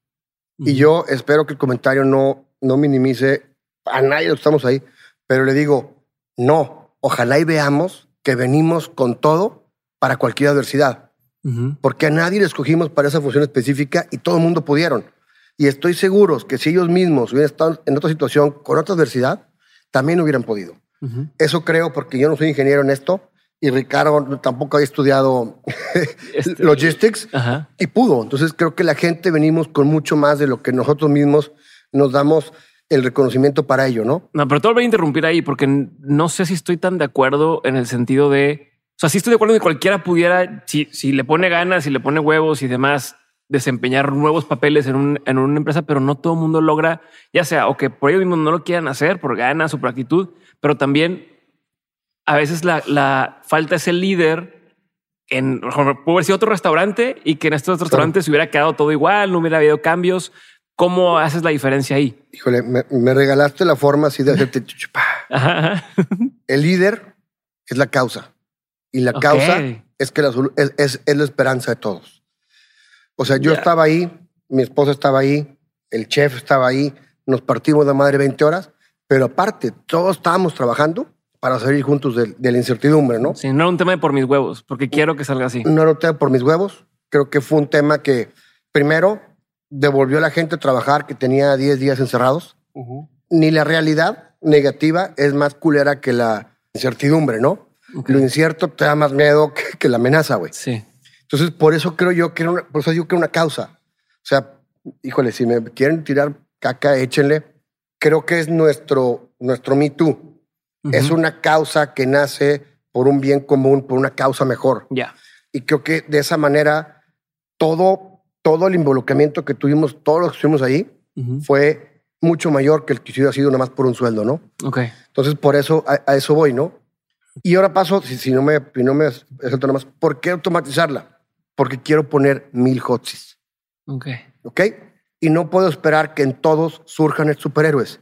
Y yo espero que el comentario no, no minimice a nadie los que estamos ahí, pero le digo, no, ojalá y veamos que venimos con todo para cualquier adversidad, Ujú. porque a nadie le escogimos para esa función específica y todo el mundo pudieron. Y estoy seguro que si ellos mismos hubieran estado en otra situación con otra adversidad, también hubieran podido. Ujú. Eso creo porque yo no soy ingeniero en esto y Ricardo tampoco había estudiado [laughs] Este- logistics Ajá. y pudo. Entonces creo que la gente venimos con mucho más de lo que nosotros mismos nos damos el reconocimiento para ello, ¿no? No, pero te voy a interrumpir ahí porque no sé si estoy tan de acuerdo en el sentido de, o sea, sí estoy de acuerdo en que cualquiera pudiera, si, si le pone ganas, si le pone huevos y demás, desempeñar nuevos papeles en, un, en una empresa, pero no todo el mundo logra, ya sea o que por ellos mismos no lo quieran hacer, por ganas o por actitud, pero también a veces la, la falta es el líder en, puede haber sido otro restaurante y que en estos restaurantes se hubiera quedado todo igual, no hubiera habido cambios. ¿Cómo haces la diferencia ahí? Híjole, me, me regalaste la forma así de [laughs] hacerte ajá. El líder es la causa y la causa es que la, es, es- es la esperanza de todos. O sea, yo Ya. estaba ahí, mi esposa estaba ahí, el chef estaba ahí, nos partimos la madre 20 horas, pero aparte, todos estábamos trabajando para salir juntos de, de la incertidumbre, ¿no? Sí, no era un tema de por mis huevos, porque quiero que salga así. No era un tema por mis huevos, creo que fue un tema que, primero, devolvió a la gente a trabajar que tenía 10 días encerrados. Ni la realidad negativa es más culera que la incertidumbre, ¿no? Ok. Lo incierto te da más miedo que, que la amenaza, güey. Sí. Entonces, por eso creo yo que era una, por eso digo que era una causa. O sea, híjole, si me quieren tirar caca, échenle. Creo que es nuestro, nuestro Me Too. Es una causa que nace por un bien común, por una causa mejor. Ya. Y creo que de esa manera todo, todo el involucramiento que tuvimos, todos los que estuvimos ahí, fue mucho mayor que el que hubiera sido nada más por un sueldo, ¿no? Ok. Entonces, por eso, a, eso voy, ¿no? Y ahora paso, si, si no me, si no me nada más, ¿por qué automatizarla? Porque quiero poner mil hotsis. Ok. ¿Ok? Y no puedo esperar que en todos surjan superhéroes,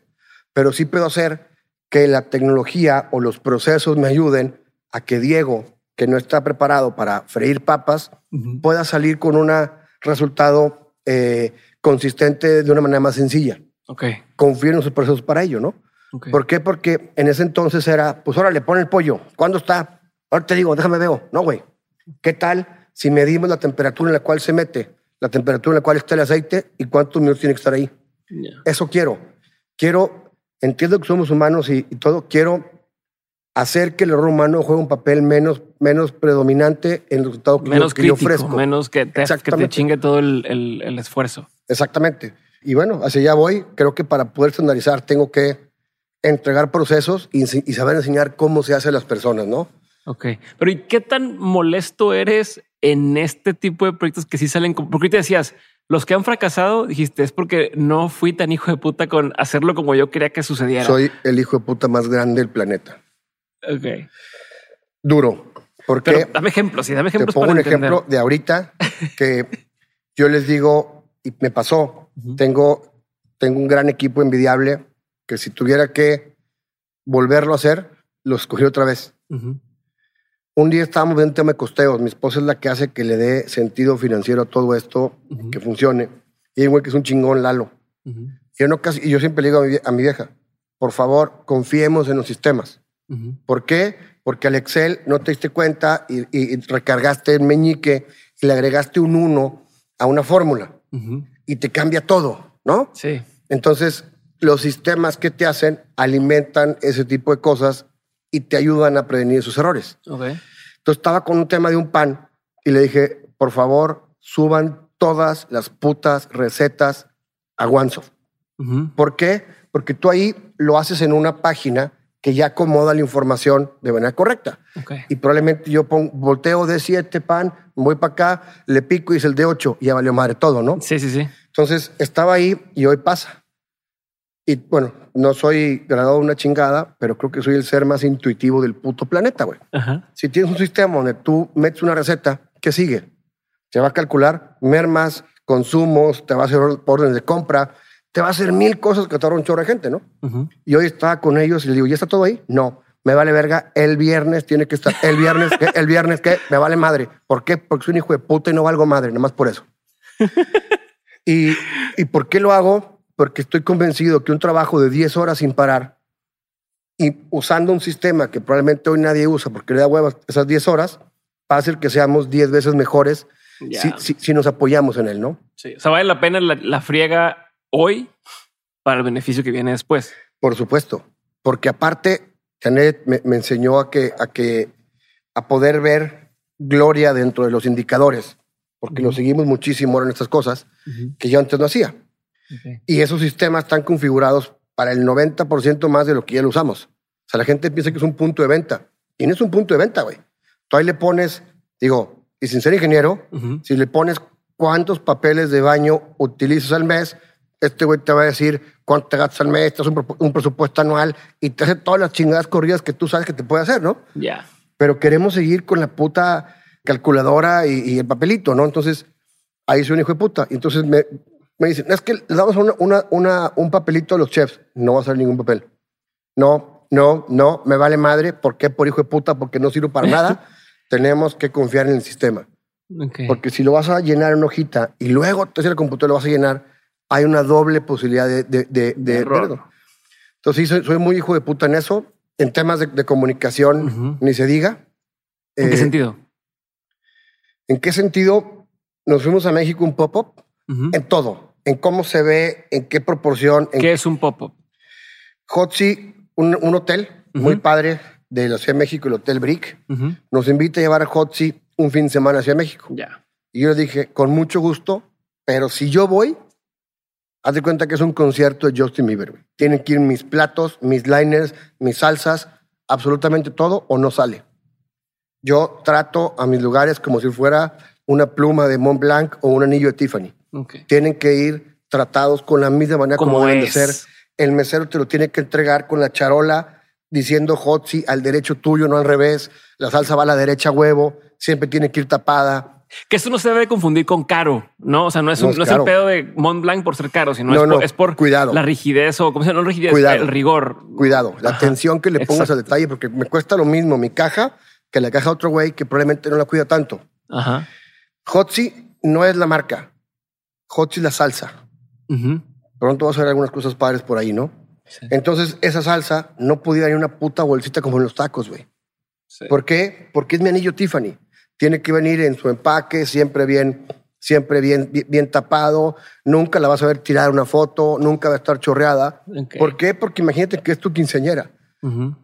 pero sí puedo hacer que la tecnología o los procesos me ayuden a que Diego, que no está preparado para freír papas, pueda salir con un resultado eh, consistente de una manera más sencilla. Ok. Confío en sus procesos para ello, ¿no? ¿Por qué? Porque en ese entonces era, pues ahora le pone el pollo. ¿Cuándo está? Ahora te digo, déjame veo. No, güey. ¿Qué tal si medimos la temperatura en la cual se mete, la temperatura en la cual está el aceite y cuántos minutos tiene que estar ahí? Eso quiero. Quiero, entiendo que somos humanos y, todo, quiero hacer que el error humano juegue un papel menos, menos predominante en el resultado que, menos yo, ofrezco. Menos que te, que te chingue todo el, el, el, esfuerzo. Exactamente. Y bueno, hacia allá voy. Creo que para poder estandarizar tengo que entregar procesos y, y, saber enseñar cómo se hace a las personas, ¿no? Ok. Pero ¿y qué tan molesto eres en este tipo de proyectos que sí salen? Porque te decías, los que han fracasado, dijiste, es porque no fui tan hijo de puta con hacerlo como yo quería que sucediera. Soy el hijo de puta más grande del planeta. Ok. Duro. Porque dame ejemplos, sí, dame ejemplos. Te pongo un ejemplo de ahorita que [laughs] yo les digo, y me pasó, tengo, tengo un gran equipo envidiable que si tuviera que volverlo a hacer, lo escogí otra vez. Un día estábamos viendo un tema de costeos. Mi esposa es la que hace que le dé sentido financiero a todo esto, que funcione. Y hay un güey que es un chingón, Lalo. yo, no casi, y yo siempre le digo a mi, vieja, por favor, confiemos en los sistemas. ¿Por qué? Porque al Excel no te diste cuenta y, recargaste el meñique y le agregaste un 1 a una fórmula y te cambia todo, ¿no? Sí. Entonces, los sistemas que te hacen alimentan ese tipo de cosas y te ayudan a prevenir esos errores. Okay. Entonces estaba con un tema de un pan y le dije, por favor, suban todas las putas recetas a OneSoft. ¿Por qué? Porque tú ahí lo haces en una página que ya acomoda la información de manera correcta. Y probablemente yo pongo, volteo de 7 pan, voy para acá, le pico y es el de 8 y ya valió madre todo, ¿no? Sí, sí, sí. Entonces estaba ahí y hoy pasa. Y bueno, no soy graduado de una chingada, pero creo que soy el ser más intuitivo del puto planeta, güey. Si tienes un sistema donde tú metes una receta, ¿qué sigue? Te va a calcular mermas, consumos, te va a hacer órdenes de compra, te va a hacer mil cosas que te un chorro de gente, ¿no? Y hoy estaba con ellos y les digo, ¿ya está todo ahí? No. Me vale verga, el viernes tiene que estar. El viernes, ¿qué? El viernes, ¿qué? Me vale madre. ¿Por qué? Porque soy un hijo de puta y no valgo madre, nada más por eso. [laughs] y, ¿Y por qué lo hago? Porque estoy convencido que un trabajo de 10 horas sin parar y usando un sistema que probablemente hoy nadie usa porque le da huevas esas 10 horas, va a hacer que seamos 10 veces mejores si, nos apoyamos en él, ¿no? Sí, o sea, vale la pena la, friega hoy para el beneficio que viene después. Por supuesto, porque aparte, Janet me, enseñó a que, a que a poder ver gloria dentro de los indicadores, porque lo seguimos muchísimo ahora en estas cosas que yo antes no hacía. Y esos sistemas están configurados para el 90% más de lo que ya lo usamos. O sea, la gente piensa que es un punto de venta. Y no es un punto de venta, güey. Tú ahí le pones, digo, y sin ser ingeniero, si le pones cuántos papeles de baño utilizas al mes, este güey te va a decir cuánto te gastas al mes, te hace un, presupuesto anual y te hace todas las chingadas corridas que tú sabes que te puede hacer, ¿no? Ya. Pero queremos seguir con la puta calculadora y, y, el papelito, ¿no? Entonces, ahí soy un hijo de puta. Entonces me, me dicen, es que le damos una, una, un papelito a los chefs. No va a ser ningún papel. No, no, no, me vale madre. ¿Por qué? Por hijo de puta, porque no sirve para nada. [laughs] Tenemos que confiar en el sistema. Porque si lo vas a llenar en una hojita y luego te el computador lo vas a llenar, hay una doble posibilidad de, de, de, error. Entonces, sí, soy, muy hijo de puta en eso. En temas de, comunicación, ni se diga. ¿En qué eh, sentido? ¿En qué sentido? Nos fuimos a México un pop-up en todo, en cómo se ve, en qué proporción. ¿Qué es un pop-up? Hotzi, un, un, hotel muy padre de la Ciudad de México, el Hotel Brick, nos invita a llevar a Hotzi un fin de semana hacia México. Ya. Y yo le dije, con mucho gusto, pero si yo voy, Haz de cuenta que es un concierto de Justin Bieber. güey. Tienen que ir mis platos, mis liners, mis salsas, absolutamente todo o no sale. Yo trato a mis lugares como si fuera una pluma de Mont Blanc o un anillo de Tiffany. Tienen que ir tratados con la misma manera como, Como deben de ser. El mesero te lo tiene que entregar con la charola diciendo hotzi al derecho tuyo, no al revés. La salsa va a la derecha huevo. Siempre tiene que ir tapada. Que esto no se debe confundir con caro, ¿no? O sea, no es, No un- es no es caro. el pedo de Mont Blanc por ser caro, sino No, es, por, es por cuidado. la rigidez o, ¿cómo se llama? No rigidez, Cuidado. el rigor. Cuidado, la Ajá. atención que le pongas Exacto. al detalle, porque me cuesta lo mismo mi caja que la caja de otro güey que probablemente no la cuida tanto. Ajá. Hotzi no es la marca. Hotzi es la salsa. Pronto vas a ver algunas cosas padres por ahí, ¿no? Sí. Entonces, esa salsa no podía ir en una puta bolsita como en los tacos, güey. Sí. ¿Por qué? Porque es mi anillo Tiffany. Tiene que venir en su empaque, siempre bien, siempre bien, bien, bien tapado. Nunca la vas a ver tirar una foto, nunca va a estar chorreada. ¿Por qué? Porque imagínate que es tu quinceañera.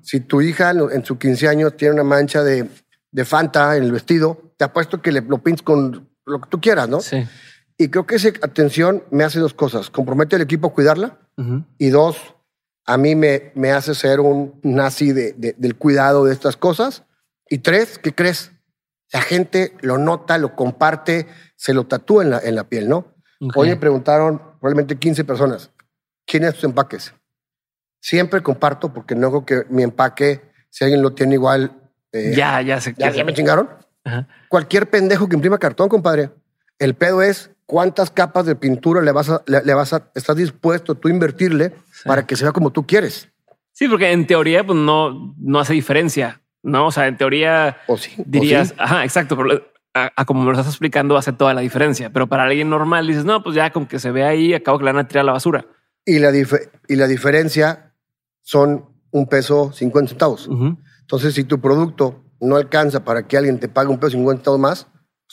Si tu hija en su 15 años tiene una mancha de, de Fanta en el vestido, te apuesto que le, lo pintes con lo que tú quieras, ¿no? Sí. Y creo que esa atención me hace dos cosas. Compromete al equipo a cuidarla Ujú. y dos, a mí me, me hace ser un nazi de- de- del cuidado de estas cosas. Y tres, ¿qué crees? La gente lo nota, lo comparte, se lo tatúa en la, en la piel, ¿no? Ok. Hoy me preguntaron probablemente 15 personas, ¿quién es tus empaques? Siempre comparto porque no creo que mi empaque, si alguien lo tiene igual, eh, Ya, ya sé. ¿ya, ya me chingaron. Ajá. Cualquier pendejo que imprima cartón, compadre. El pedo es cuántas capas de pintura le vas a, le, le vas a, estás dispuesto tú a invertirle Sí. para que se vea como tú quieres. Sí, porque en teoría, pues no, no hace diferencia, ¿no? O sea, en teoría O sí. o dirías, sí. ajá, exacto, pero a, a como me lo estás explicando hace toda la diferencia. Pero para alguien normal dices, no, pues ya con que se ve ahí, acabo que le van a tirar a la basura. Y la, y la diferencia son un peso 50 centavos. Entonces, si tu producto no alcanza para que alguien te pague un peso 50 centavos más,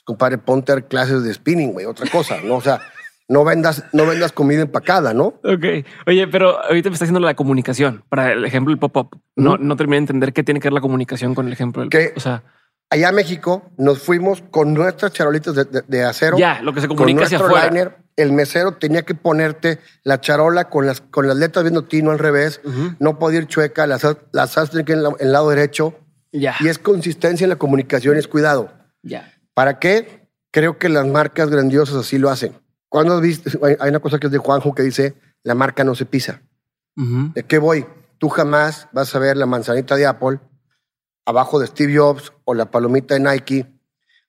compadre, ponte a dar clases de spinning, güey, otra cosa, ¿no? O sea, no vendas, no vendas comida empacada, ¿no? Ok. Oye, pero ahorita me está haciendo la comunicación para el ejemplo del pop-up. No, no terminé de entender qué tiene que ver la comunicación con el ejemplo del ¿Qué? O sea, Allá a México nos fuimos con nuestras charolitas de, de- de acero. ya, lo que se con comunica hacia nuestro afuera. liner, el mesero tenía que ponerte la charola con las, con las letras viendo tino al revés. No podía ir chueca, las las que la- en el lado derecho. Ya. Y es consistencia en la comunicación, es cuidado. Ya. ¿Para qué? Creo que las marcas grandiosas así lo hacen. Cuando has visto, hay una cosa que es de Juanjo que dice, la marca no se pisa. ¿De qué voy? Tú jamás vas a ver la manzanita de Apple abajo de Steve Jobs o la palomita de Nike.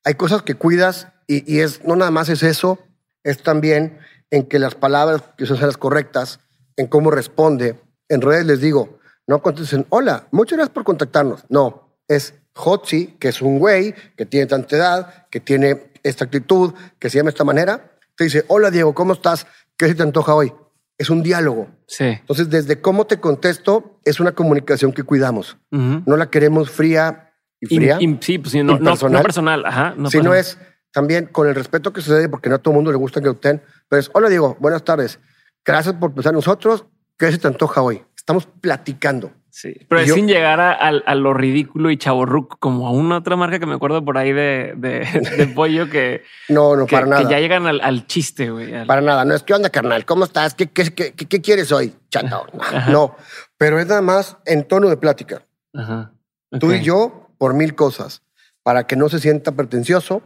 Hay cosas que cuidas y, y es no nada más es eso, es también en que las palabras que son las correctas, en cómo responde. En redes les digo, no contesten, hola, muchas gracias por contactarnos. No, es Hotzi, que es un güey que tiene tanta edad, que tiene esta actitud, que se llama de esta manera. Te dice, hola Diego, ¿cómo estás? ¿Qué se te antoja hoy? Es un diálogo. Sí. Entonces, desde cómo te contesto, es una comunicación que cuidamos. Ujú. No la queremos fría y fría, Im- im- sí, pues no, no, no personal. Ajá. No sino personal. es también con el respeto que se debe, porque no a todo el mundo le gusta que usted, pero es, hola Diego, buenas tardes. Gracias por pensar en nosotros. ¿Qué se te antoja hoy? Estamos platicando. Sí, pero Yo- sin llegar a, a- a lo ridículo y chaborruco, como a una otra marca que me acuerdo por ahí de, de, [laughs] de pollo que, No, no, que, para nada. que ya llegan al, al chiste, güey. al- Para nada. No es, ¿qué onda, carnal? ¿Cómo estás? ¿Qué, qué, qué, qué- quieres hoy? Chato. Ajá. No, pero es nada más en tono de plática. Ajá. Tú Ok. y yo por mil cosas, para que no se sienta pretencioso,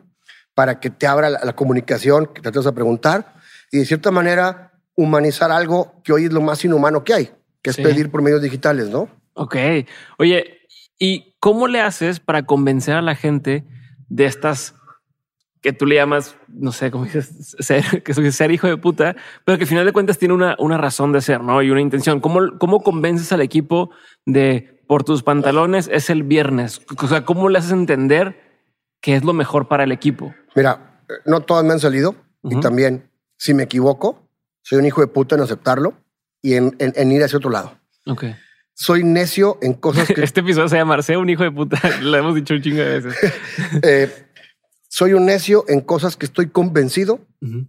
para que te abra la, la comunicación, que te atrevas a preguntar y de cierta manera humanizar algo que hoy es lo más inhumano que hay, que es Sí. pedir por medios digitales, ¿no? Ok. Oye, ¿y cómo le haces para convencer a la gente de estas que tú le llamas, no sé, cómo dices, ser, [laughs] que ser hijo de puta, pero que al final de cuentas tiene una, una razón de ser, ¿no? Y una intención. ¿Cómo, ¿Cómo convences al equipo de por tus pantalones es el viernes? O sea, ¿cómo le haces entender que es lo mejor para el equipo? Mira, eh, no todas me han salido y también, si me equivoco, soy un hijo de puta en aceptarlo y en, en- en ir hacia otro lado. Ok. Soy necio en cosas que... [laughs] Este episodio se llama Marceo, un hijo de puta. [laughs] Lo hemos dicho un chingo de veces. [laughs] eh, soy un necio en cosas que estoy convencido Ujú.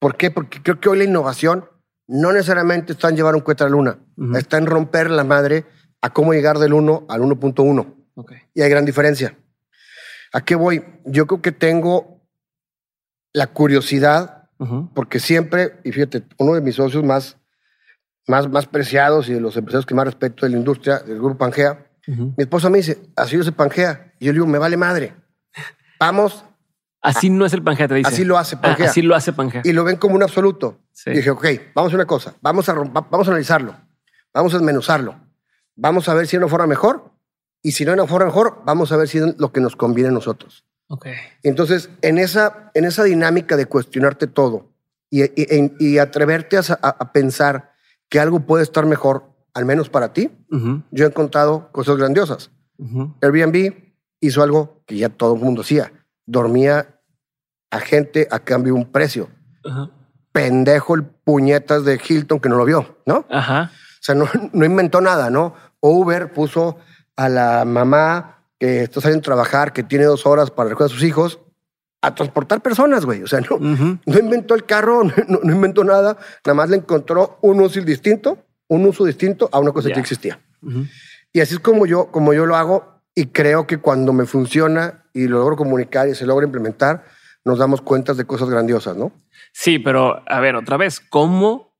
¿Por qué? Porque creo que hoy la innovación no necesariamente está en llevar un cohete a la luna, está en romper la madre a cómo llegar del 1 al 1.1. Ok. Y hay gran diferencia. ¿A qué voy? Yo creo que tengo la curiosidad Porque siempre, y fíjate, uno de mis socios más, más, más preciados y de los empresarios que más respeto de la industria, del grupo Pangea, mi esposa me dice, así no se Pangea. Y yo le digo, me vale madre. Vamos. Así no es el Pangea, te dice. Así lo hace Ah, Pangea. así lo hace Pangea. y lo ven como un absoluto. Sí. Y dije, ok, vamos a una cosa, vamos a, vamos a analizarlo, vamos a desmenuzarlo, vamos a ver si hay una forma mejor y si no hay una forma mejor, vamos a ver si es lo que nos conviene a nosotros. Ok. Entonces, en esa, en esa dinámica de cuestionarte todo y, y- y- atreverte a, a- a pensar que algo puede estar mejor, al menos para ti, yo he encontrado cosas grandiosas. ujú. Airbnb hizo algo que ya todo el mundo hacía, dormía a gente a cambio de un precio Ajá. pendejo el puñetas de Hilton que no lo vio, ¿no? O sea, no, no inventó nada, ¿no? Uber puso a la mamá que está saliendo a trabajar, que tiene dos horas para recoger a sus hijos, a transportar personas, güey. O sea, no, no inventó el carro, [laughs] no, no inventó nada, nada más le encontró un uso distinto, un uso distinto a una cosa Ya. que existía. Y así es como yo, como yo lo hago y creo que cuando me funciona y lo logro comunicar y se logra implementar, nos damos cuenta de cosas grandiosas, ¿no? Sí, pero a ver, otra vez, ¿cómo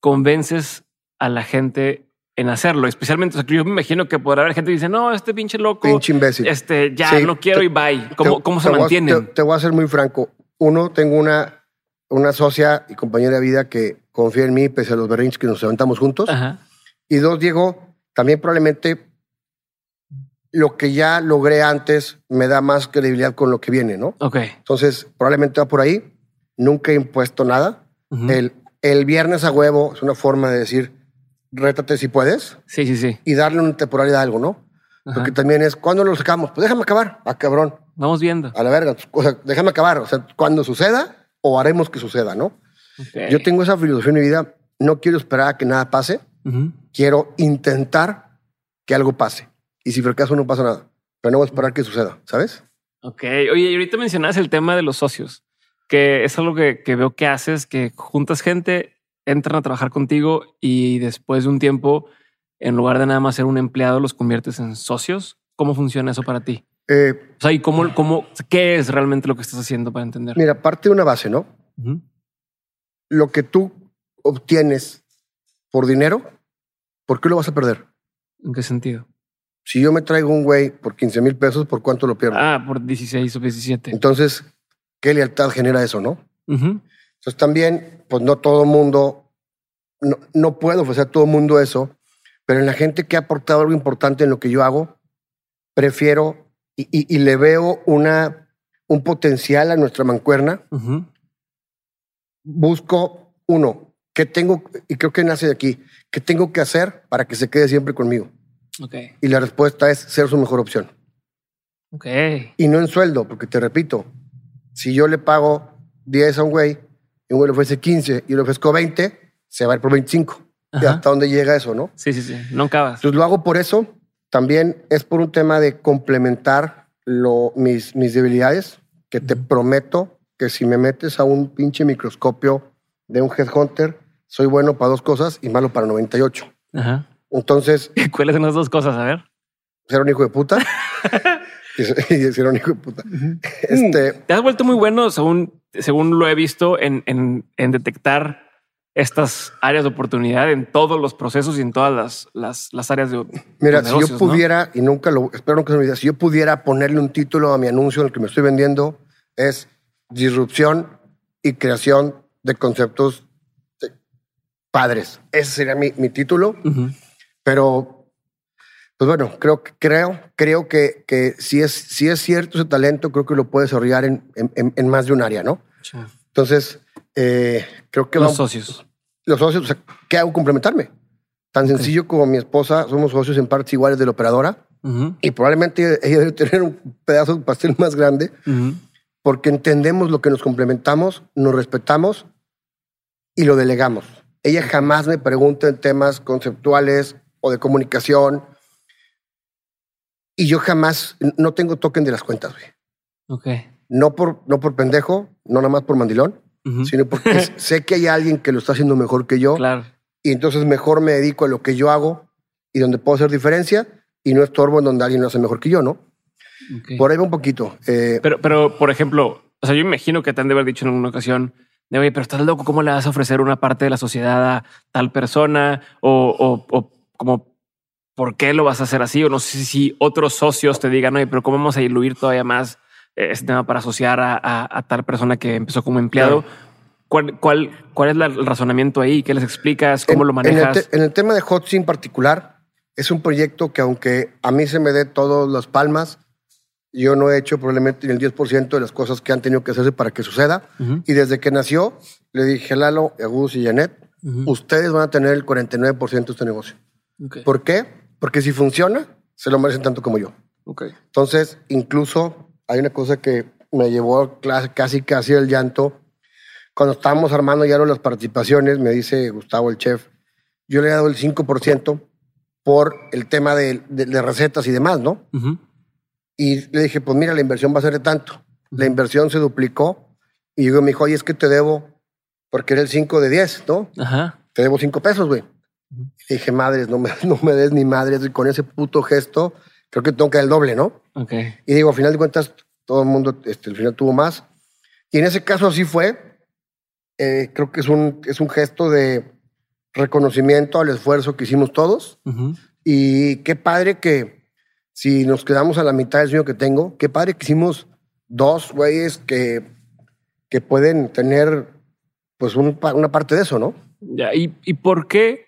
convences a la gente en hacerlo? Especialmente, o sea, yo me imagino que podrá haber gente que dice, no, este pinche loco, Pinche imbécil. este, ya Sí, no quiero te- y bye. ¿Cómo, Te- cómo se voy a- mantienen? Te, te voy a ser muy franco. Uno, tengo una, una socia y compañera de vida que confía en mí pese a los berrinches que nos levantamos juntos. Ajá. Y dos, Diego, también probablemente lo que ya logré antes me da más credibilidad con lo que viene, ¿no? Ok. Entonces, probablemente va por ahí. Nunca he impuesto nada. El, el viernes a huevo es una forma de decir, rétate si puedes Sí, sí, sí. y darle una temporalidad a algo, ¿no? Ajá. Porque también es, ¿cuándo lo sacamos? Pues déjame acabar. Ah, cabrón. Vamos viendo. A la verga. O sea, déjame acabar. O sea, cuando suceda o haremos que suceda, ¿no? Yo tengo esa filosofía en mi vida. No quiero esperar a que nada pase. Quiero intentar que algo pase. Y si fracaso, no pasa nada. Pero no voy a esperar que suceda, ¿sabes? Ok. Oye, y ahorita mencionabas el tema de los socios, que es algo que, que veo que haces, que juntas gente, entran a trabajar contigo y después de un tiempo, en lugar de nada más ser un empleado, los conviertes en socios. ¿Cómo funciona eso para ti? Eh, O sea, ¿y cómo, cómo, qué es realmente lo que estás haciendo para entender? mira, parte de una base, ¿no? Lo que tú obtienes por dinero, ¿por qué lo vas a perder? ¿En qué sentido? Si yo me traigo un güey por 15 mil pesos, ¿por cuánto lo pierdo? Ah, por 16 o 17. Entonces, ¿qué lealtad genera eso, no? Entonces también, pues no todo mundo, no, no puedo ofrecer a todo mundo eso, pero en la gente que ha aportado algo importante en lo que yo hago, prefiero y, y- y le veo una, un potencial a nuestra mancuerna. Busco, uno, ¿qué tengo? Y creo que nace de aquí, ¿qué tengo que hacer para que se quede siempre conmigo? Ok. Y la respuesta es ser su mejor opción. Ok. Y no en sueldo, porque te repito, si yo le pago 10 a un güey y un güey le ofrece 15 y le ofrezco 20, se va a ir por 25. ¿Y Ajá. hasta dónde llega eso, no? Sí, sí, sí. No acabas. Entonces lo hago por eso. También es por un tema de complementar lo, mis, mis debilidades, que te prometo que si me metes a un pinche microscopio de un headhunter, soy bueno para dos cosas y malo para 98. Ajá. Entonces, [laughs] ¿Cuáles son las dos cosas? A ver. ser un hijo de puta [laughs] y ser- [laughs] y un hijo de puta. Este, Te has vuelto muy bueno, según, según lo he visto, en, en- en detectar estas áreas de oportunidad en todos los procesos y en todas las, las, las áreas de Mira, si yo ¿no? pudiera, y nunca lo, espero nunca se me olvide, si yo pudiera ponerle un título a mi anuncio en el que me estoy vendiendo, es disrupción y creación de conceptos de- padres. Ese sería mi, mi título, pero pues bueno, creo, que- creo, creo que, que si, es, si es cierto ese talento, creo que lo puede desarrollar en, en- en- en más de un área, ¿no? Sí. Entonces, eh, creo que Los vamos- socios. los socios, o sea, ¿qué hago? Complementarme. Tan sencillo como mi esposa, somos socios en partes iguales de la operadora Ujú. y probablemente ella debe tener un pedazo de pastel más grande Ujú. porque entendemos lo que nos complementamos, nos respetamos y lo delegamos. Ella jamás me pregunta en temas conceptuales o de comunicación y yo jamás, no tengo token de las cuentas, güey. Ok. No por, no por pendejo, no nada más por mandilón, sino porque [laughs] sé que hay alguien que lo está haciendo mejor que yo Claro. y entonces mejor me dedico a lo que yo hago y donde puedo hacer diferencia y no estorbo en donde alguien lo hace mejor que yo, ¿no? Por ahí va un poquito. Eh, Pero, pero, por ejemplo, o sea, yo imagino que te han de haber dicho en alguna ocasión, de oye, pero estás loco, ¿cómo le vas a ofrecer una parte de la sociedad a tal persona? O, o, o como, ¿por qué lo vas a hacer así? O no sé si otros socios te digan, oye, pero ¿cómo vamos a diluir todavía más este tema para asociar a, a, tal persona que empezó como empleado? ¿Cuál, cuál, cuál es el razonamiento ahí? ¿Qué les explicas? ¿Cómo lo manejas? En el, tema de Hotzi en particular, es un proyecto que aunque a mí se me dé todas las palmas, yo no he hecho probablemente ni el 10% de las cosas que han tenido que hacerse para que suceda. Y desde que nació, le dije a Lalo, a Gus y Janet, ustedes van a tener el 49% de este negocio. ¿Por qué? Porque si funciona, se lo merecen tanto como yo. Entonces, incluso hay una cosa que me llevó casi casi el llanto. Cuando estábamos armando ya las participaciones, me dice Gustavo, el chef, yo le he dado el 5% por el tema de, recetas y demás, ¿no? Y le dije, pues mira, la inversión va a ser de tanto. La inversión se duplicó. Y yo me dijo, oye, es que te debo, porque era el 5 de 10, ¿no? Ajá. Te debo 5 pesos, güey. Dije, madres, no me, [laughs] no me des ni madres. Y con ese puto gesto, creo que tengo que dar el doble, ¿no? Okay. Y digo, al final de cuentas, todo el mundo, este, al final tuvo más. Y en ese caso así fue. Eh, creo que es un, es un gesto de reconocimiento al esfuerzo que hicimos todos. Y qué padre que, si nos quedamos a la mitad del sueño que tengo, qué padre que hicimos dos güeyes que, que pueden tener pues una parte de eso, ¿no? Ya, ¿y, por qué?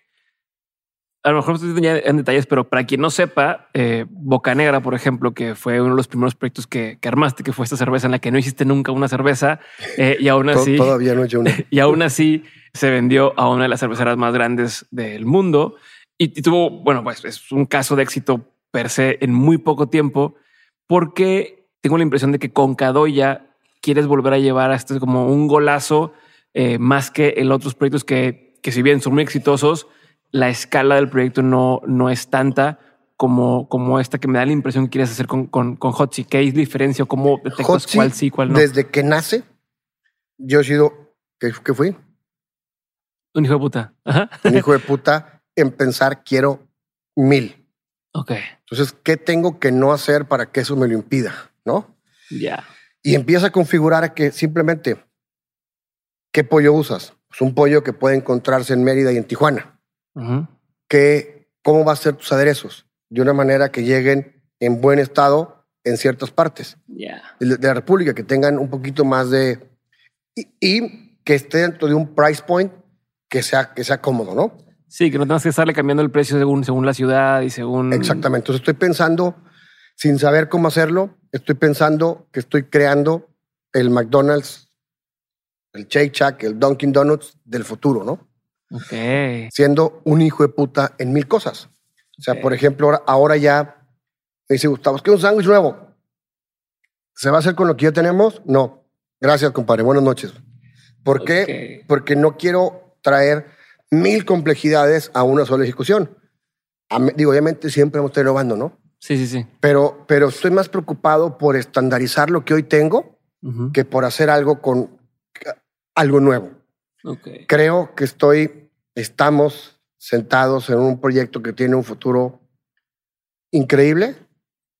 A lo mejor estoy en detalles, pero para quien no sepa, eh, Boca Negra, por ejemplo, que fue uno de los primeros proyectos que, armaste, que fue esta cerveza en la que no hiciste nunca una cerveza eh, y aún [laughs] así todavía no he hecho una. [laughs] y aún así se vendió a una de las cerveceras más grandes del mundo. Y, y tuvo, bueno, pues es un caso de éxito per se en muy poco tiempo, porque tengo la impresión de que con Cadoya quieres volver a llevar a este como un golazo eh, más que en otros proyectos que, que si bien son muy exitosos, la escala del proyecto no, no es tanta como, como esta que me da la impresión que quieres hacer con, con, con Hotzi. ¿Qué es diferencia o cómo detectas cuál sí, cuál no? Desde que nace, yo he sido, ¿qué, qué fui? Un hijo de puta. Un hijo de puta en pensar quiero mil. Ok. Entonces, ¿qué tengo que no hacer para que eso me lo impida? ¿No? Ya. Y empieza a configurar que simplemente, ¿qué pollo usas? Pues un pollo que puede encontrarse en Mérida y en Tijuana. ¿Cómo va a ser tus aderezos? De una manera que lleguen en buen estado en ciertas partes de, la República, que tengan un poquito más de... Y, y, que esté dentro de un price point que sea, que sea cómodo, ¿no? Sí, que no tengas que estarle cambiando el precio según, según la ciudad y según... Exactamente. Entonces estoy pensando, sin saber cómo hacerlo, estoy pensando que estoy creando el McDonald's, el Shake Shack, el Dunkin' Donuts del futuro, ¿no? Ok. Siendo un hijo de puta en mil cosas. O sea, por ejemplo, ahora ya me dice Gustavo, ¿qué un sándwich nuevo? ¿Se va a hacer con lo que ya tenemos? No. Gracias, compadre. Buenas noches. ¿Por qué? Porque no quiero traer mil complejidades a una sola ejecución. Digo, obviamente siempre vamos a estar innovando, ¿no? Sí, sí, sí. Pero, pero estoy más preocupado por estandarizar lo que hoy tengo que por hacer algo con algo nuevo. Okay. Creo que estoy, estamos sentados en un proyecto que tiene un futuro increíble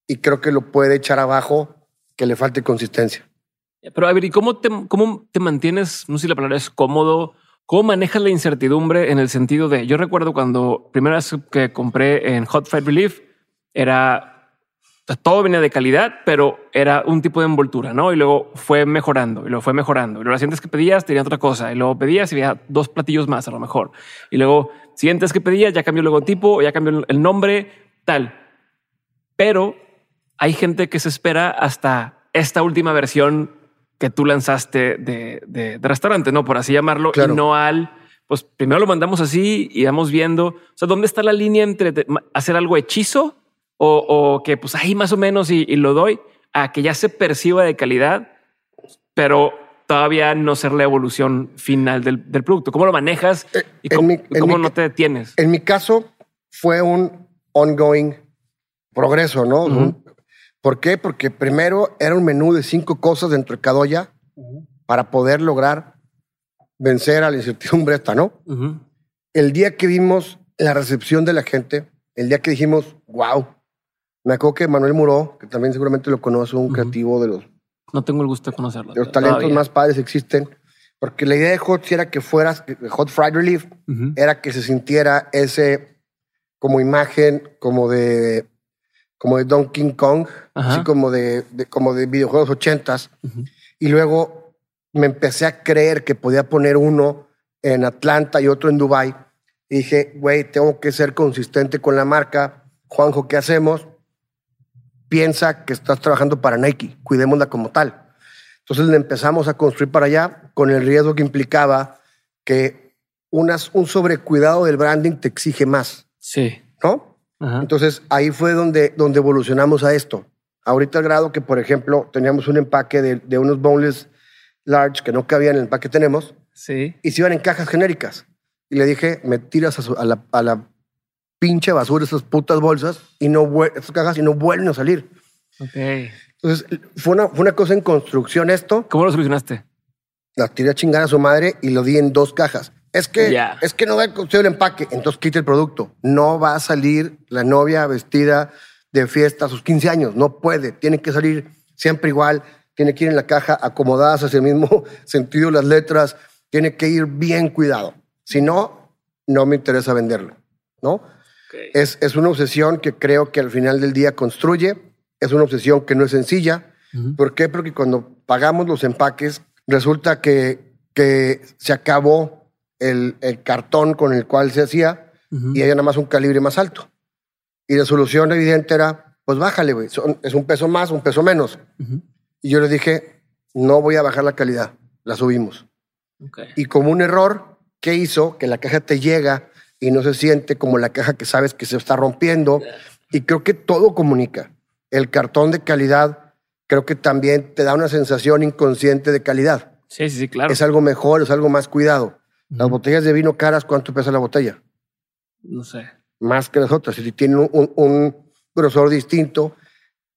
y creo que lo puede echar abajo que le falte consistencia. Pero a ver, ¿y cómo te, cómo te mantienes? No sé si la palabra es cómodo ¿Cómo manejas la incertidumbre en el sentido de, yo recuerdo cuando primera vez que compré en Hot Fat Relief, era, todo venía de calidad, pero era un tipo de envoltura, ¿no? Y luego fue mejorando, y luego fue mejorando. Y luego las siguientes que pedías tenían otra cosa, y luego pedías y había dos platillos más a lo mejor. Y luego siguientes que pedías ya cambió el logotipo, ya cambió el nombre, tal. Pero hay gente que se espera hasta esta última versión que tú lanzaste de, de, restaurante, ¿no? Por así llamarlo, y no al, pues primero lo mandamos así y vamos viendo, o sea, ¿dónde está la línea entre hacer algo hechizo o, que pues ahí más o menos y, lo doy a que ya se perciba de calidad, pero todavía no ser la evolución final del, producto? ¿Cómo lo manejas eh, y cómo, no te detienes? En mi caso fue un ongoing progreso, ¿no? ¿Por qué? Porque primero era un menú de cinco cosas dentro de cada olla para poder lograr vencer a la incertidumbre esta, ¿no? El día que vimos la recepción de la gente, el día que dijimos, wow, me acuerdo que Manuel Muró, que también seguramente lo conoce, un creativo de los... No tengo el gusto de conocerlo. De los talentos más padres existen. Porque la idea de Hot era que fueras, Hot Fried Relief, era que se sintiera ese como imagen, como de, como de Donkey Kong, así como de, como de videojuegos ochentas. Y luego me empecé a creer que podía poner uno en Atlanta y otro en Dubai. Y dije, güey, tengo que ser consistente con la marca. Juanjo, ¿qué hacemos? Piensa que estás trabajando para Nike, cuidémosla como tal. Entonces le empezamos a construir para allá con el riesgo que implicaba que unas, un sobrecuidado del branding te exige más. Sí. ¿No? Entonces ahí fue donde, donde evolucionamos a esto. Ahorita al grado que, por ejemplo, teníamos un empaque de, de unos boneless large que no cabían en el empaque que tenemos. Sí. Y se iban en cajas genéricas. Y le dije, me tiras a, la, a la, pinche basura esas putas bolsas y no esas cajas y no vuelven a salir. Ok. Entonces, fue una, fue una cosa en construcción esto. ¿Cómo lo solucionaste? La tiré a chingar a su madre y lo di en dos cajas. Es que, es que no da el empaque. Entonces quita el producto. No va a salir la novia vestida de fiesta a sus 15 años. No puede. Tiene que salir siempre igual. Tiene que ir en la caja acomodadas hacia el mismo [laughs] sentido las letras. Tiene que ir bien cuidado. Si no, no me interesa venderlo. ¿No? Es, es una obsesión que creo que al final del día construye es una obsesión que no es sencilla. ¿Por qué? Porque cuando pagamos los empaques, resulta que, que se acabó el, el cartón con el cual se hacía y hay nada más un calibre más alto. Y la solución evidente era, pues bájale, güey. Es un peso más, un peso menos. Y yo le dije, no voy a bajar la calidad, la subimos. Y como un error, ¿qué hizo? Que la caja te llega y no se siente como la caja que sabes que se está rompiendo. Y creo que todo comunica el cartón de calidad creo que también te da una sensación inconsciente de calidad. Sí, sí, sí, claro. Es algo mejor, es algo más cuidado. Las botellas de vino caras, ¿cuánto pesa la botella? No sé. Más que las otras. Si tienen un, grosor distinto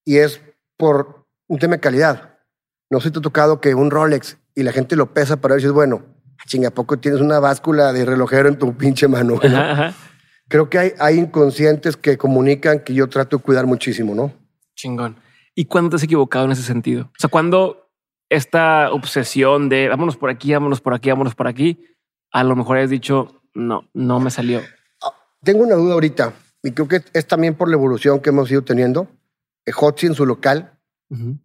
y es por un tema de calidad. No se te ha tocado que un Rolex y la gente lo pesa para ver si es bueno. Chinga, ¿a poco tienes una báscula de relojero en tu pinche mano? Creo que hay, hay inconscientes que comunican que yo trato de cuidar muchísimo, ¿no? Chingón. ¿Y cuándo te has equivocado en ese sentido? O sea, cuando esta obsesión de vámonos por aquí, vámonos por aquí, vámonos por aquí, a lo mejor has dicho, no, no me salió. Ah, tengo una duda ahorita y creo que es también por la evolución que hemos ido teniendo. Hotzi en su local,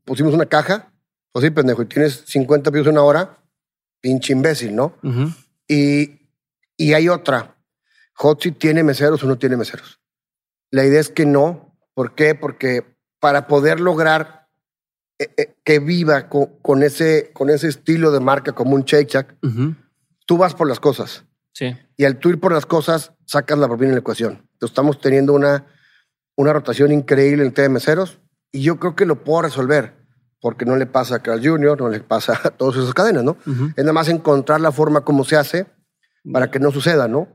pusimos una caja, pues sí, pendejo, y tienes 50 pesos una hora, pinche imbécil, ¿no? y, y hay otra. Hotzi tiene meseros o no tiene meseros. La idea es que no. ¿Por qué? Porque para poder lograr eh, eh, que viva con, ese, con ese estilo de marca como un Shake Shack, tú vas por las cosas. Sí. Y al tú ir por las cosas, sacas la propina en la ecuación. Entonces, estamos teniendo una, una rotación increíble en el tema de meseros y yo creo que lo puedo resolver porque no le pasa a Carl Jr., no le pasa a todas esas cadenas, ¿no? Es nada más encontrar la forma como se hace para que no suceda, ¿no?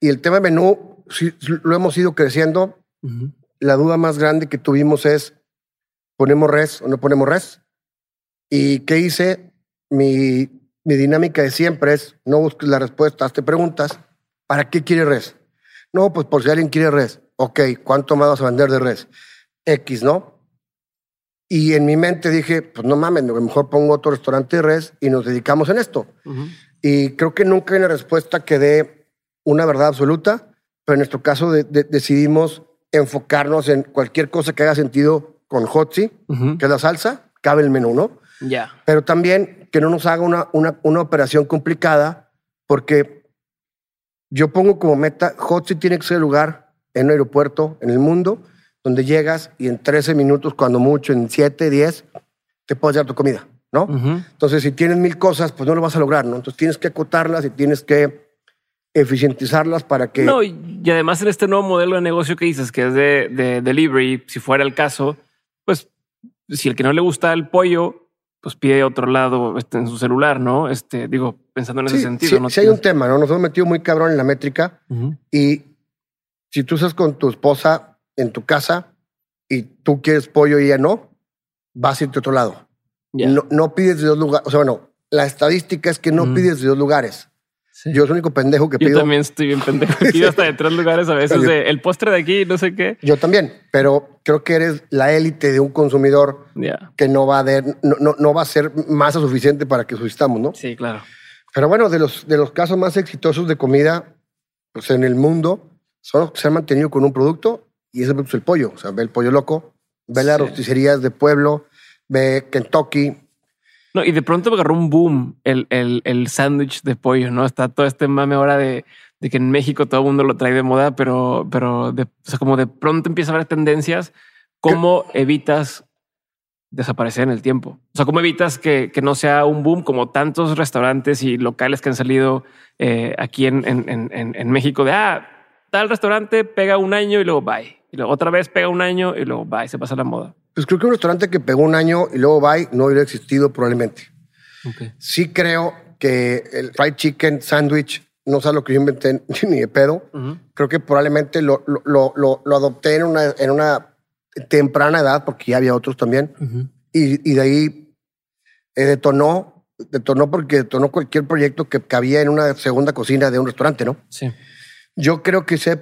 Y el tema de menú, sí, lo hemos ido creciendo la duda más grande que tuvimos es, ¿ponemos res o no ponemos res? ¿Y qué hice? Mi, mi dinámica de siempre es, no busques la respuesta, hazte preguntas, ¿para qué quiere res? No, pues por si alguien quiere res. Ok, ¿cuánto más vas a vender de res? X, ¿no? Y en mi mente dije, pues no mames, lo mejor pongo otro restaurante de res y nos dedicamos en esto. Y creo que nunca hay una respuesta que dé una verdad absoluta, pero en nuestro caso decidimos enfocarnos en cualquier cosa que haga sentido con Hotzi, que es la salsa, cabe el menú, ¿no? Ya. Pero también que no nos haga una, una, una, operación complicada, porque yo pongo como meta, Hotzi tiene que ser el lugar en un aeropuerto en el mundo donde llegas y en 13 minutos, cuando mucho, en 7, 10, te puedes llevar tu comida, ¿no? Entonces, si tienes mil cosas, pues no lo vas a lograr, ¿no? Entonces tienes que acotarlas y tienes que eficientizarlas para que... No, y además en este nuevo modelo de negocio que dices, que es de, de delivery, si fuera el caso, pues si el que no le gusta el pollo, pues pide otro lado este, en su celular, ¿no? Este, digo, pensando en ese sentido. Sí, ¿no? hay un tema, ¿no? Nos hemos metido muy cabrón en la métrica y si tú estás con tu esposa en tu casa y tú quieres pollo y ella no, vas a irte a otro lado. No, no pides de dos lugares. O sea, bueno, la estadística es que no pides de dos lugares. Yo soy el único pendejo que pido. Yo también estoy bien pendejo. Pido hasta de tres lugares a veces [laughs] de el postre de aquí, no sé qué. Yo también, pero creo que eres la élite de un consumidor que no va a, no, no, va a ser masa suficiente para que subsistamos, ¿no? Sí, claro. Pero bueno, de los, de los casos más exitosos de comida pues en el mundo, son los que se han mantenido con un producto y ese es el pollo. O sea, ve el pollo loco, ve las rosticerías de pueblo, ve Kentucky. No, y de pronto agarró un boom el, el, el sándwich de pollo, ¿no? Está todo este mame ahora de, de, que en México todo el mundo lo trae de moda, pero, pero de, o sea, como de pronto empieza a haber tendencias, ¿cómo evitas desaparecer en el tiempo? O sea, ¿cómo evitas que, que, no sea un boom como tantos restaurantes y locales que han salido eh, aquí en, en, en, en, México de, ah, tal restaurante pega un año y luego bye. Y luego otra vez pega un año y luego bye, se pasa la moda. Pues creo que un restaurante que pegó un año y luego bye no hubiera existido probablemente. Okay. Sí creo que el fried chicken sandwich no sé lo que yo inventé [laughs] ni de pedo. Uh -huh. Creo que probablemente lo, lo, lo, lo, adopté en una, en una temprana edad, porque ya había otros también. Uh -huh. y, y, de ahí eh, detonó, detonó porque detonó cualquier proyecto que cabía en una segunda cocina de un restaurante, ¿no? Sí. Yo creo que si hay,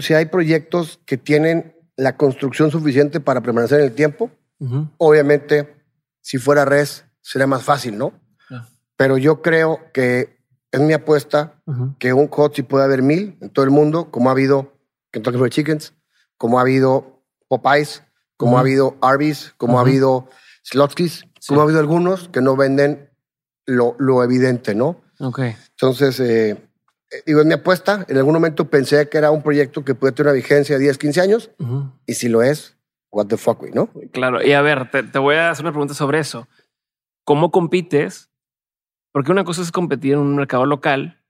si hay proyectos que tienen la construcción suficiente para permanecer en el tiempo, uh -huh. obviamente, si fuera res, sería más fácil, ¿no? Yeah. Pero yo creo que es mi apuesta uh -huh. que un hot puede haber mil en todo el mundo, como ha habido Kentucky Fried Chickens, como ha habido Popeyes, como uh -huh. ha habido Arby's, como uh -huh. ha habido Slotsky's, sí. como ha habido algunos que no venden lo, lo evidente, ¿no? Okay. Entonces, eh, digo, es mi apuesta. En algún momento pensé que era un proyecto que puede tener una vigencia de 10, 15 años. Uh -huh. Y si lo es, what the fuck, ¿no? Claro. Y a ver, te, te, voy a hacer una pregunta sobre eso. ¿Cómo compites? Porque una cosa es competir en un mercado local.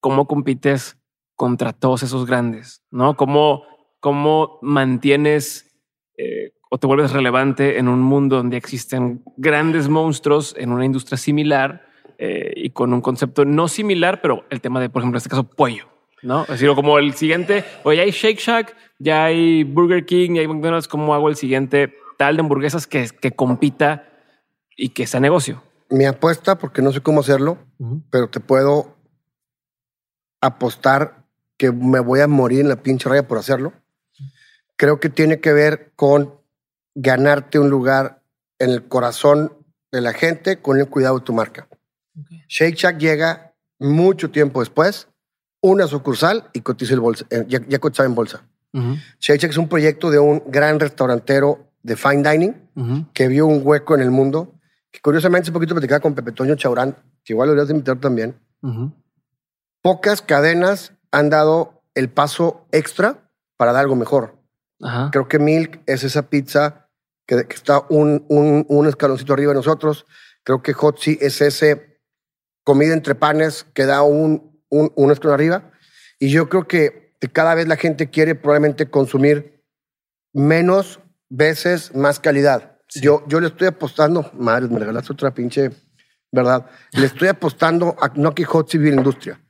¿Cómo compites contra todos esos grandes? ¿No? ¿Cómo, cómo mantienes eh, o te vuelves relevante en un mundo donde existen grandes monstruos en una industria similar? Eh, y con un concepto no similar, pero el tema de, por ejemplo, en este caso, pollo, ¿no? Es decir, como el siguiente, oye, ya hay Shake Shack, ya hay Burger King, ya hay McDonald's, ¿cómo hago el siguiente tal de hamburguesas que, que compita y que sea negocio? Mi apuesta, porque no sé cómo hacerlo, uh -huh. pero te puedo apostar que me voy a morir en la pinche raya por hacerlo. Creo que tiene que ver con ganarte un lugar en el corazón de la gente con el cuidado de tu marca. Okay. Shake Shack llega mucho tiempo después, una sucursal y cotiza el bolsa, eh, ya, ya cotizaba en bolsa. Uh -huh. Shake Shack es un proyecto de un gran restaurantero de fine dining uh -huh. que vio un hueco en el mundo. Que curiosamente, hace poquito platicaba con Pepe Toño Chaurán, que igual lo deberías de invitar también. Uh -huh. Pocas cadenas han dado el paso extra para dar algo mejor. Creo que Milk es esa pizza que, que está un, un, un escaloncito arriba de nosotros. Creo que Hotzi es ese comida entre panes que da un, un, un escalón arriba. Y yo creo que cada vez la gente quiere probablemente consumir menos veces más calidad. Sí. Yo, yo le estoy apostando, madre, me regalaste otra pinche, ¿verdad? Le estoy apostando a no que Hot Civil Industria,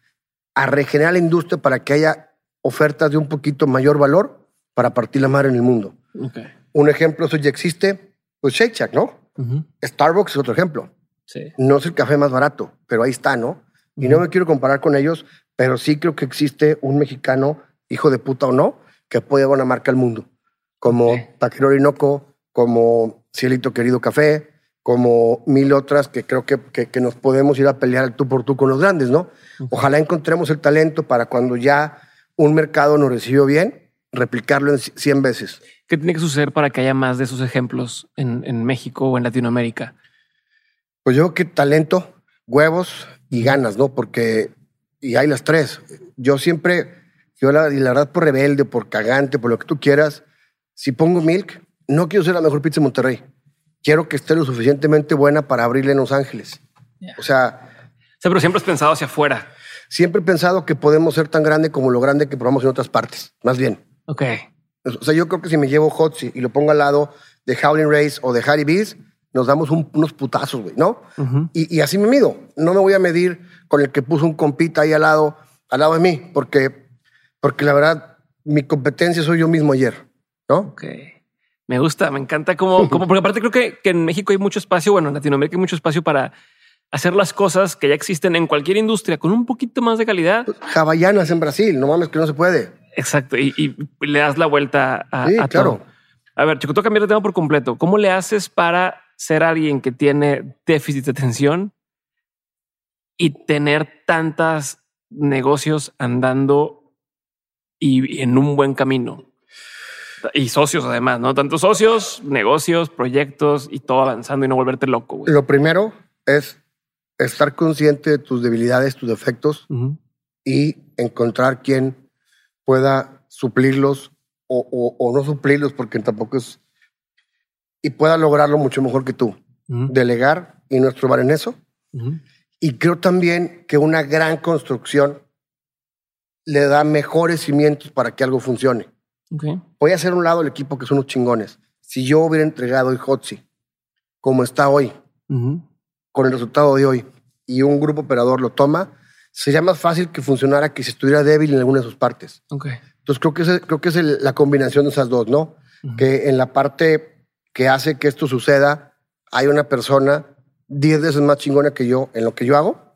a regenerar la industria para que haya ofertas de un poquito mayor valor para partir la madre en el mundo. Okay. Un ejemplo, eso ya existe, pues Shake Shack, ¿no? Uh -huh. Starbucks es otro ejemplo. Sí. No es el café más barato, pero ahí está, ¿no? Y uh -huh. no me quiero comparar con ellos, pero sí creo que existe un mexicano, hijo de puta o no, que puede dar una marca al mundo. Como. Taquero Orinoco, como Cielito Querido Café, como mil otras que creo que, que, que, nos podemos ir a pelear tú por tú con los grandes, ¿no? Uh -huh. Ojalá encontremos el talento para cuando ya un mercado nos recibió bien, replicarlo en 100 veces. ¿Qué tiene que suceder para que haya más de esos ejemplos en, en México o en Latinoamérica? Pues yo creo que talento, huevos y ganas, ¿no? Porque, y hay las tres. Yo siempre, yo la, y la verdad por rebelde, por cagante, por lo que tú quieras, si pongo Milk, no quiero ser la mejor pizza de Monterrey. Quiero que esté lo suficientemente buena para abrirle en Los Ángeles. Yeah. O sea... O sea, pero siempre has pensado hacia afuera. Siempre he pensado que podemos ser tan grande como lo grande que probamos en otras partes, más bien. Ok. O sea, yo creo que si me llevo Hotzi y lo pongo al lado de Howling Race o de Harry Bees, nos damos un, unos putazos, güey, ¿no? Uh -huh. y, y, así me mido. No me voy a medir con el que puso un compita ahí al lado, al lado de mí, porque, porque la verdad, mi competencia soy yo mismo ayer, ¿no? Ok. Me gusta, me encanta como, [laughs] como porque aparte creo que, que en México hay mucho espacio, bueno, en Latinoamérica hay mucho espacio para hacer las cosas que ya existen en cualquier industria con un poquito más de calidad. Hawaianas en Brasil, no mames que no se puede. Exacto, y, y le das la vuelta a, sí, a claro. todo. A ver, Chico, tú cambiar de tema por completo. ¿Cómo le haces para ser alguien que tiene déficit de atención y tener tantos negocios andando y en un buen camino. Y socios además, ¿no? Tantos socios, negocios, proyectos y todo avanzando y no volverte loco. Güey. Lo primero es estar consciente de tus debilidades, tus defectos y encontrar quien pueda suplirlos o, no suplirlos porque tampoco es... Y pueda lograrlo mucho mejor que tú. Delegar y no estrobar en eso. Y creo también que una gran construcción le da mejores cimientos para que algo funcione. Voy a hacer un lado el equipo que son unos chingones. Si yo hubiera entregado el Hotzi como está hoy, con el resultado de hoy, y un grupo operador lo toma, sería más fácil que funcionara que si estuviera débil en alguna de sus partes. Entonces creo que es, creo que es la combinación de esas dos, ¿no? Que en la parte que hace que esto suceda, hay una persona diez veces más chingona que yo en lo que yo hago.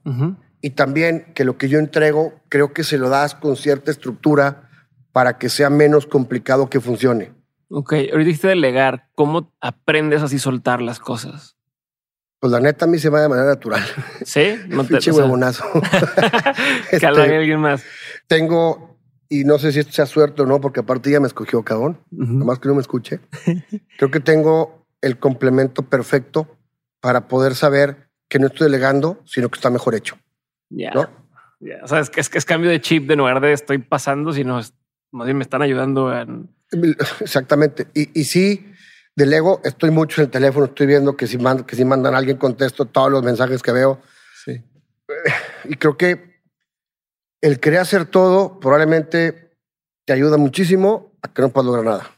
Y también que lo que yo entrego, creo que se lo das con cierta estructura para que sea menos complicado que funcione. Ok, ahorita dijiste delegar. ¿Cómo aprendes así soltar las cosas? Pues la neta a mí se va de manera natural. Sí, [laughs] no te Pinche huevonazo. [laughs] este, alguien más. Tengo, y no sé si esto sea suerte o no, porque aparte ya me escogió cabrón, nomás que no me escuche. [laughs] Creo que tengo el complemento perfecto para poder saber que no estoy delegando, sino que está mejor hecho. Ya. O sea, es que, es que es cambio de chip de lugar de estoy pasando, sino más bien me están ayudando en... [laughs] Exactamente. Y, y sí, del ego, estoy mucho en el teléfono, estoy viendo que si, que si mandan a alguien, contesto todos los mensajes que veo. Sí. [laughs] Y creo que el querer hacer todo probablemente te ayuda muchísimo a que no puedas lograr nada.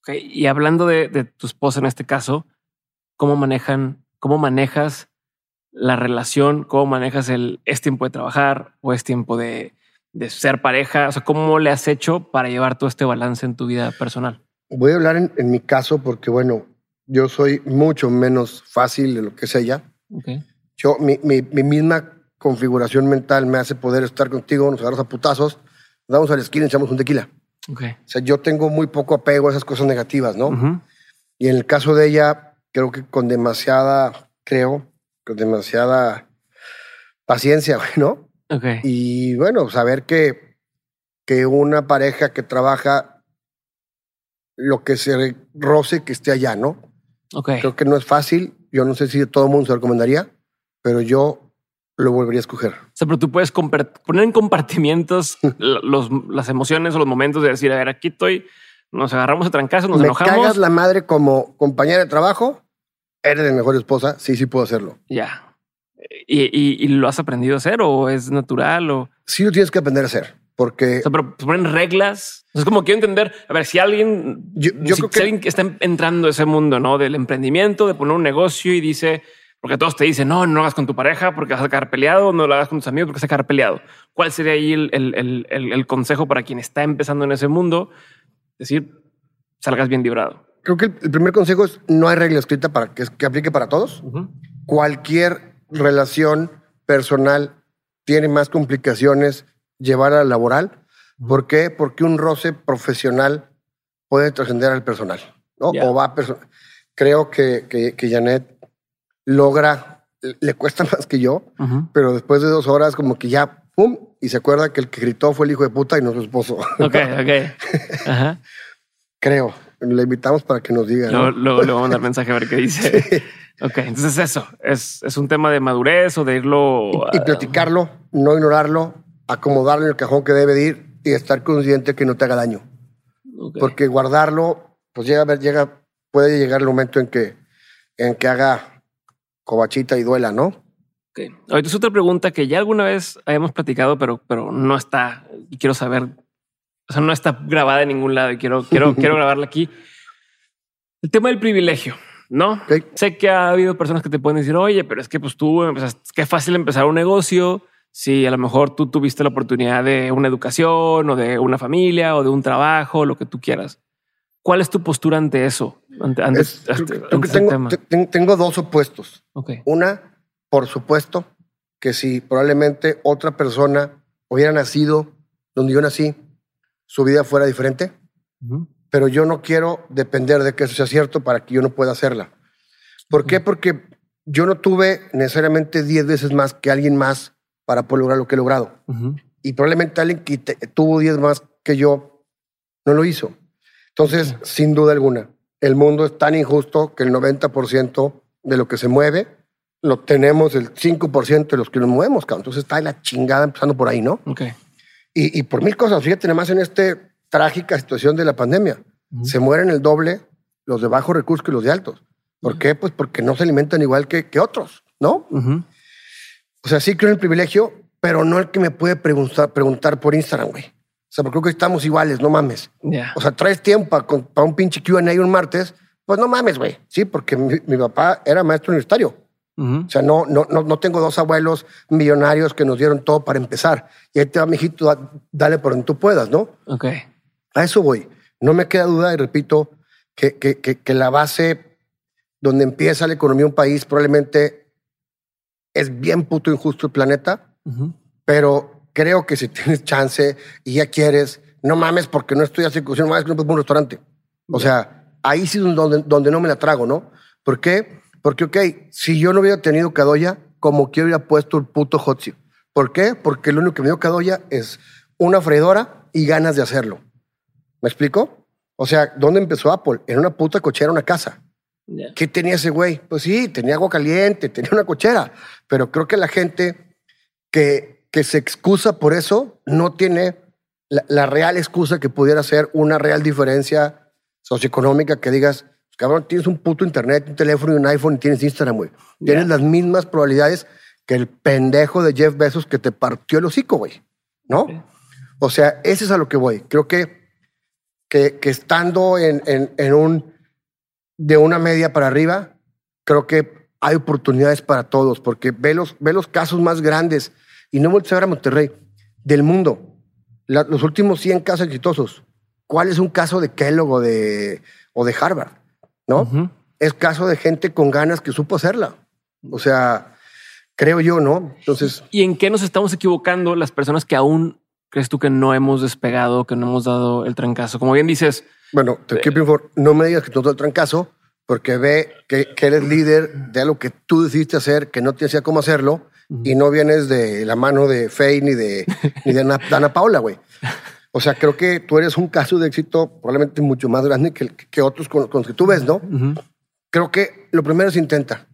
Okay. Y hablando de, de tu esposa en este caso, ¿cómo manejan, cómo manejas la relación? ¿Cómo manejas el es tiempo de trabajar o es tiempo de, de ser pareja? O sea, ¿cómo le has hecho para llevar todo este balance en tu vida personal? Voy a hablar en, mi caso porque, bueno, yo soy mucho menos fácil de lo que es ella. Yo, mi, mi, misma configuración mental me hace poder estar contigo, nos agarramos a putazos, nos damos a la esquina y echamos un tequila. Okay. O sea, yo tengo muy poco apego a esas cosas negativas, ¿no? Y en el caso de ella, creo que con demasiada, creo, con demasiada paciencia, [laughs] ¿no? Y bueno, saber que, que una pareja que trabaja lo que se roce que esté allá, ¿no? Creo que no es fácil. Yo no sé si todo el mundo se recomendaría, pero yo lo volvería a escoger. O sea, pero tú puedes poner en compartimientos [laughs] los, las emociones o los momentos de decir, a ver, aquí estoy, nos agarramos a trancazos, nos Me enojamos. cagas la madre como compañera de trabajo, eres de mejor esposa, sí, sí puedo hacerlo. Ya. ¿Y, lo has aprendido a hacer o es natural? O... Sí, lo tienes que aprender a hacer. Porque. O sea, pero ponen reglas. Es como quiero entender. A ver, si alguien. Yo, creo que... alguien está entrando a ese mundo, ¿no? Del emprendimiento, de poner un negocio y dice. Porque todos te dicen, no, no lo hagas con tu pareja porque vas a quedar peleado, no lo hagas con tus amigos porque vas a quedar peleado. ¿Cuál sería ahí el, el, el, consejo para quien está empezando en ese mundo? decir, salgas bien librado. Creo que el, primer consejo es no hay regla escrita para que, que aplique para todos. Cualquier relación personal tiene más complicaciones llevar a laboral. ¿Por qué? Porque un roce profesional puede trascender al personal. ¿no? O va Creo que, que, Janet logra, le cuesta [laughs] más que yo, pero después de dos horas como que ya, ¡pum! Y se acuerda que el que gritó fue el hijo de puta y no su esposo. [laughs] Ok, ok. Ajá. Creo. Le invitamos para que nos diga. Luego, le vamos a mandar [laughs] mensaje a ver qué dice. Ok, entonces eso, es, es un tema de madurez o de irlo... Y, platicarlo, no ignorarlo, acomodarlo en el cajón que debe ir y estar consciente que no te haga daño. Porque guardarlo, pues llega a ver, llega, puede llegar el momento en que, en que haga cobachita y duela, ¿no? Ok. Ahorita es otra pregunta que ya alguna vez habíamos platicado, pero, pero no está, y quiero saber, o sea, no está grabada en ningún lado y quiero, quiero, [laughs] quiero grabarla aquí. El tema del privilegio. No sé que ha habido personas que te pueden decir, oye, pero es que pues tú empezaste, qué fácil empezar un negocio. Si a lo mejor tú tuviste la oportunidad de una educación o de una familia o de un trabajo, lo que tú quieras. ¿Cuál es tu postura ante eso? Tengo, dos opuestos. Una, por supuesto, que si probablemente otra persona hubiera nacido donde yo nací, su vida fuera diferente pero yo no quiero depender de que eso sea cierto para que yo no pueda hacerla. ¿Por qué? Porque yo no tuve necesariamente 10 veces más que alguien más para poder lograr lo que he logrado. Y probablemente alguien que tuvo 10 más que yo no lo hizo. Entonces, sin duda alguna, el mundo es tan injusto que el 90% de lo que se mueve lo tenemos el 5% de los que nos movemos, cabrón. Entonces está la chingada empezando por ahí, ¿no? Ok. Y, y por mil cosas, fíjate, nada más en esta trágica situación de la pandemia. Se mueren el doble los de bajos recursos que los de altos. ¿Por qué? Pues porque no se alimentan igual que, que otros, ¿no? O sea, sí creo en el privilegio, pero no el que me puede preguntar, preguntar por Instagram, güey. O sea, porque creo que estamos iguales, no mames. Ya. O sea, traes tiempo para un pinche Q&A un martes, pues no mames, güey. Sí, porque mi, mi papá era maestro universitario. O sea, no, no, no, no tengo dos abuelos millonarios que nos dieron todo para empezar. Y ahí te va, mijito, da- dale por donde tú puedas, ¿no? Ok. A eso voy. No me queda duda, y repito, que, que, que, que la base donde empieza la economía de un país probablemente es bien puto injusto el planeta, Ujú. pero creo que si tienes chance y ya quieres, no mames porque no estoy así, no mames que no puedo ir a un restaurante. O sea, ahí sí es donde, donde no me la trago, ¿no? ¿Por qué? Porque, ok, si yo no hubiera tenido Cadoya, como que hubiera puesto el puto Hotzi. ¿Por qué? Porque lo único que me dio Cadoya es una freidora y ganas de hacerlo. ¿Me explico? O sea, ¿dónde empezó Apple? En una puta cochera, una casa. Ya. ¿Qué tenía ese güey? Pues sí, tenía agua caliente, tenía una cochera, pero creo que la gente que, que se excusa por eso no tiene la, la real excusa que pudiera ser una real diferencia socioeconómica que digas, cabrón, tienes un puto internet, un teléfono y un iPhone y tienes Instagram, güey. Tienes las mismas probabilidades que el pendejo de Jeff Bezos que te partió el hocico, güey. ¿No? O sea, ese es a lo que voy. Creo que, que, que estando en, en, en un de una media para arriba, creo que hay oportunidades para todos, porque ve los, ve los casos más grandes, y no voltees a ver a Monterrey, del mundo. La- los últimos 100 casos exitosos. ¿Cuál es un caso de Kellogg o de, o de Harvard? ¿No? Es caso de gente con ganas que supo hacerla. O sea, creo yo, ¿no? Entonces, ¿Y en qué nos estamos equivocando las personas que aún crees tú que no hemos despegado, que no hemos dado el trancazo? Como bien dices, Bueno, te inform- no me digas que tú te trancazo, porque ve que, que eres líder de algo que tú decidiste hacer, que no te decía cómo hacerlo, y no vienes de la mano de Faye ni de, ni de Ana, Dana Paula, güey. O sea, creo que tú eres un caso de éxito probablemente mucho más grande que, que otros con, con los que tú ves, ¿no? Creo que lo primero es intenta.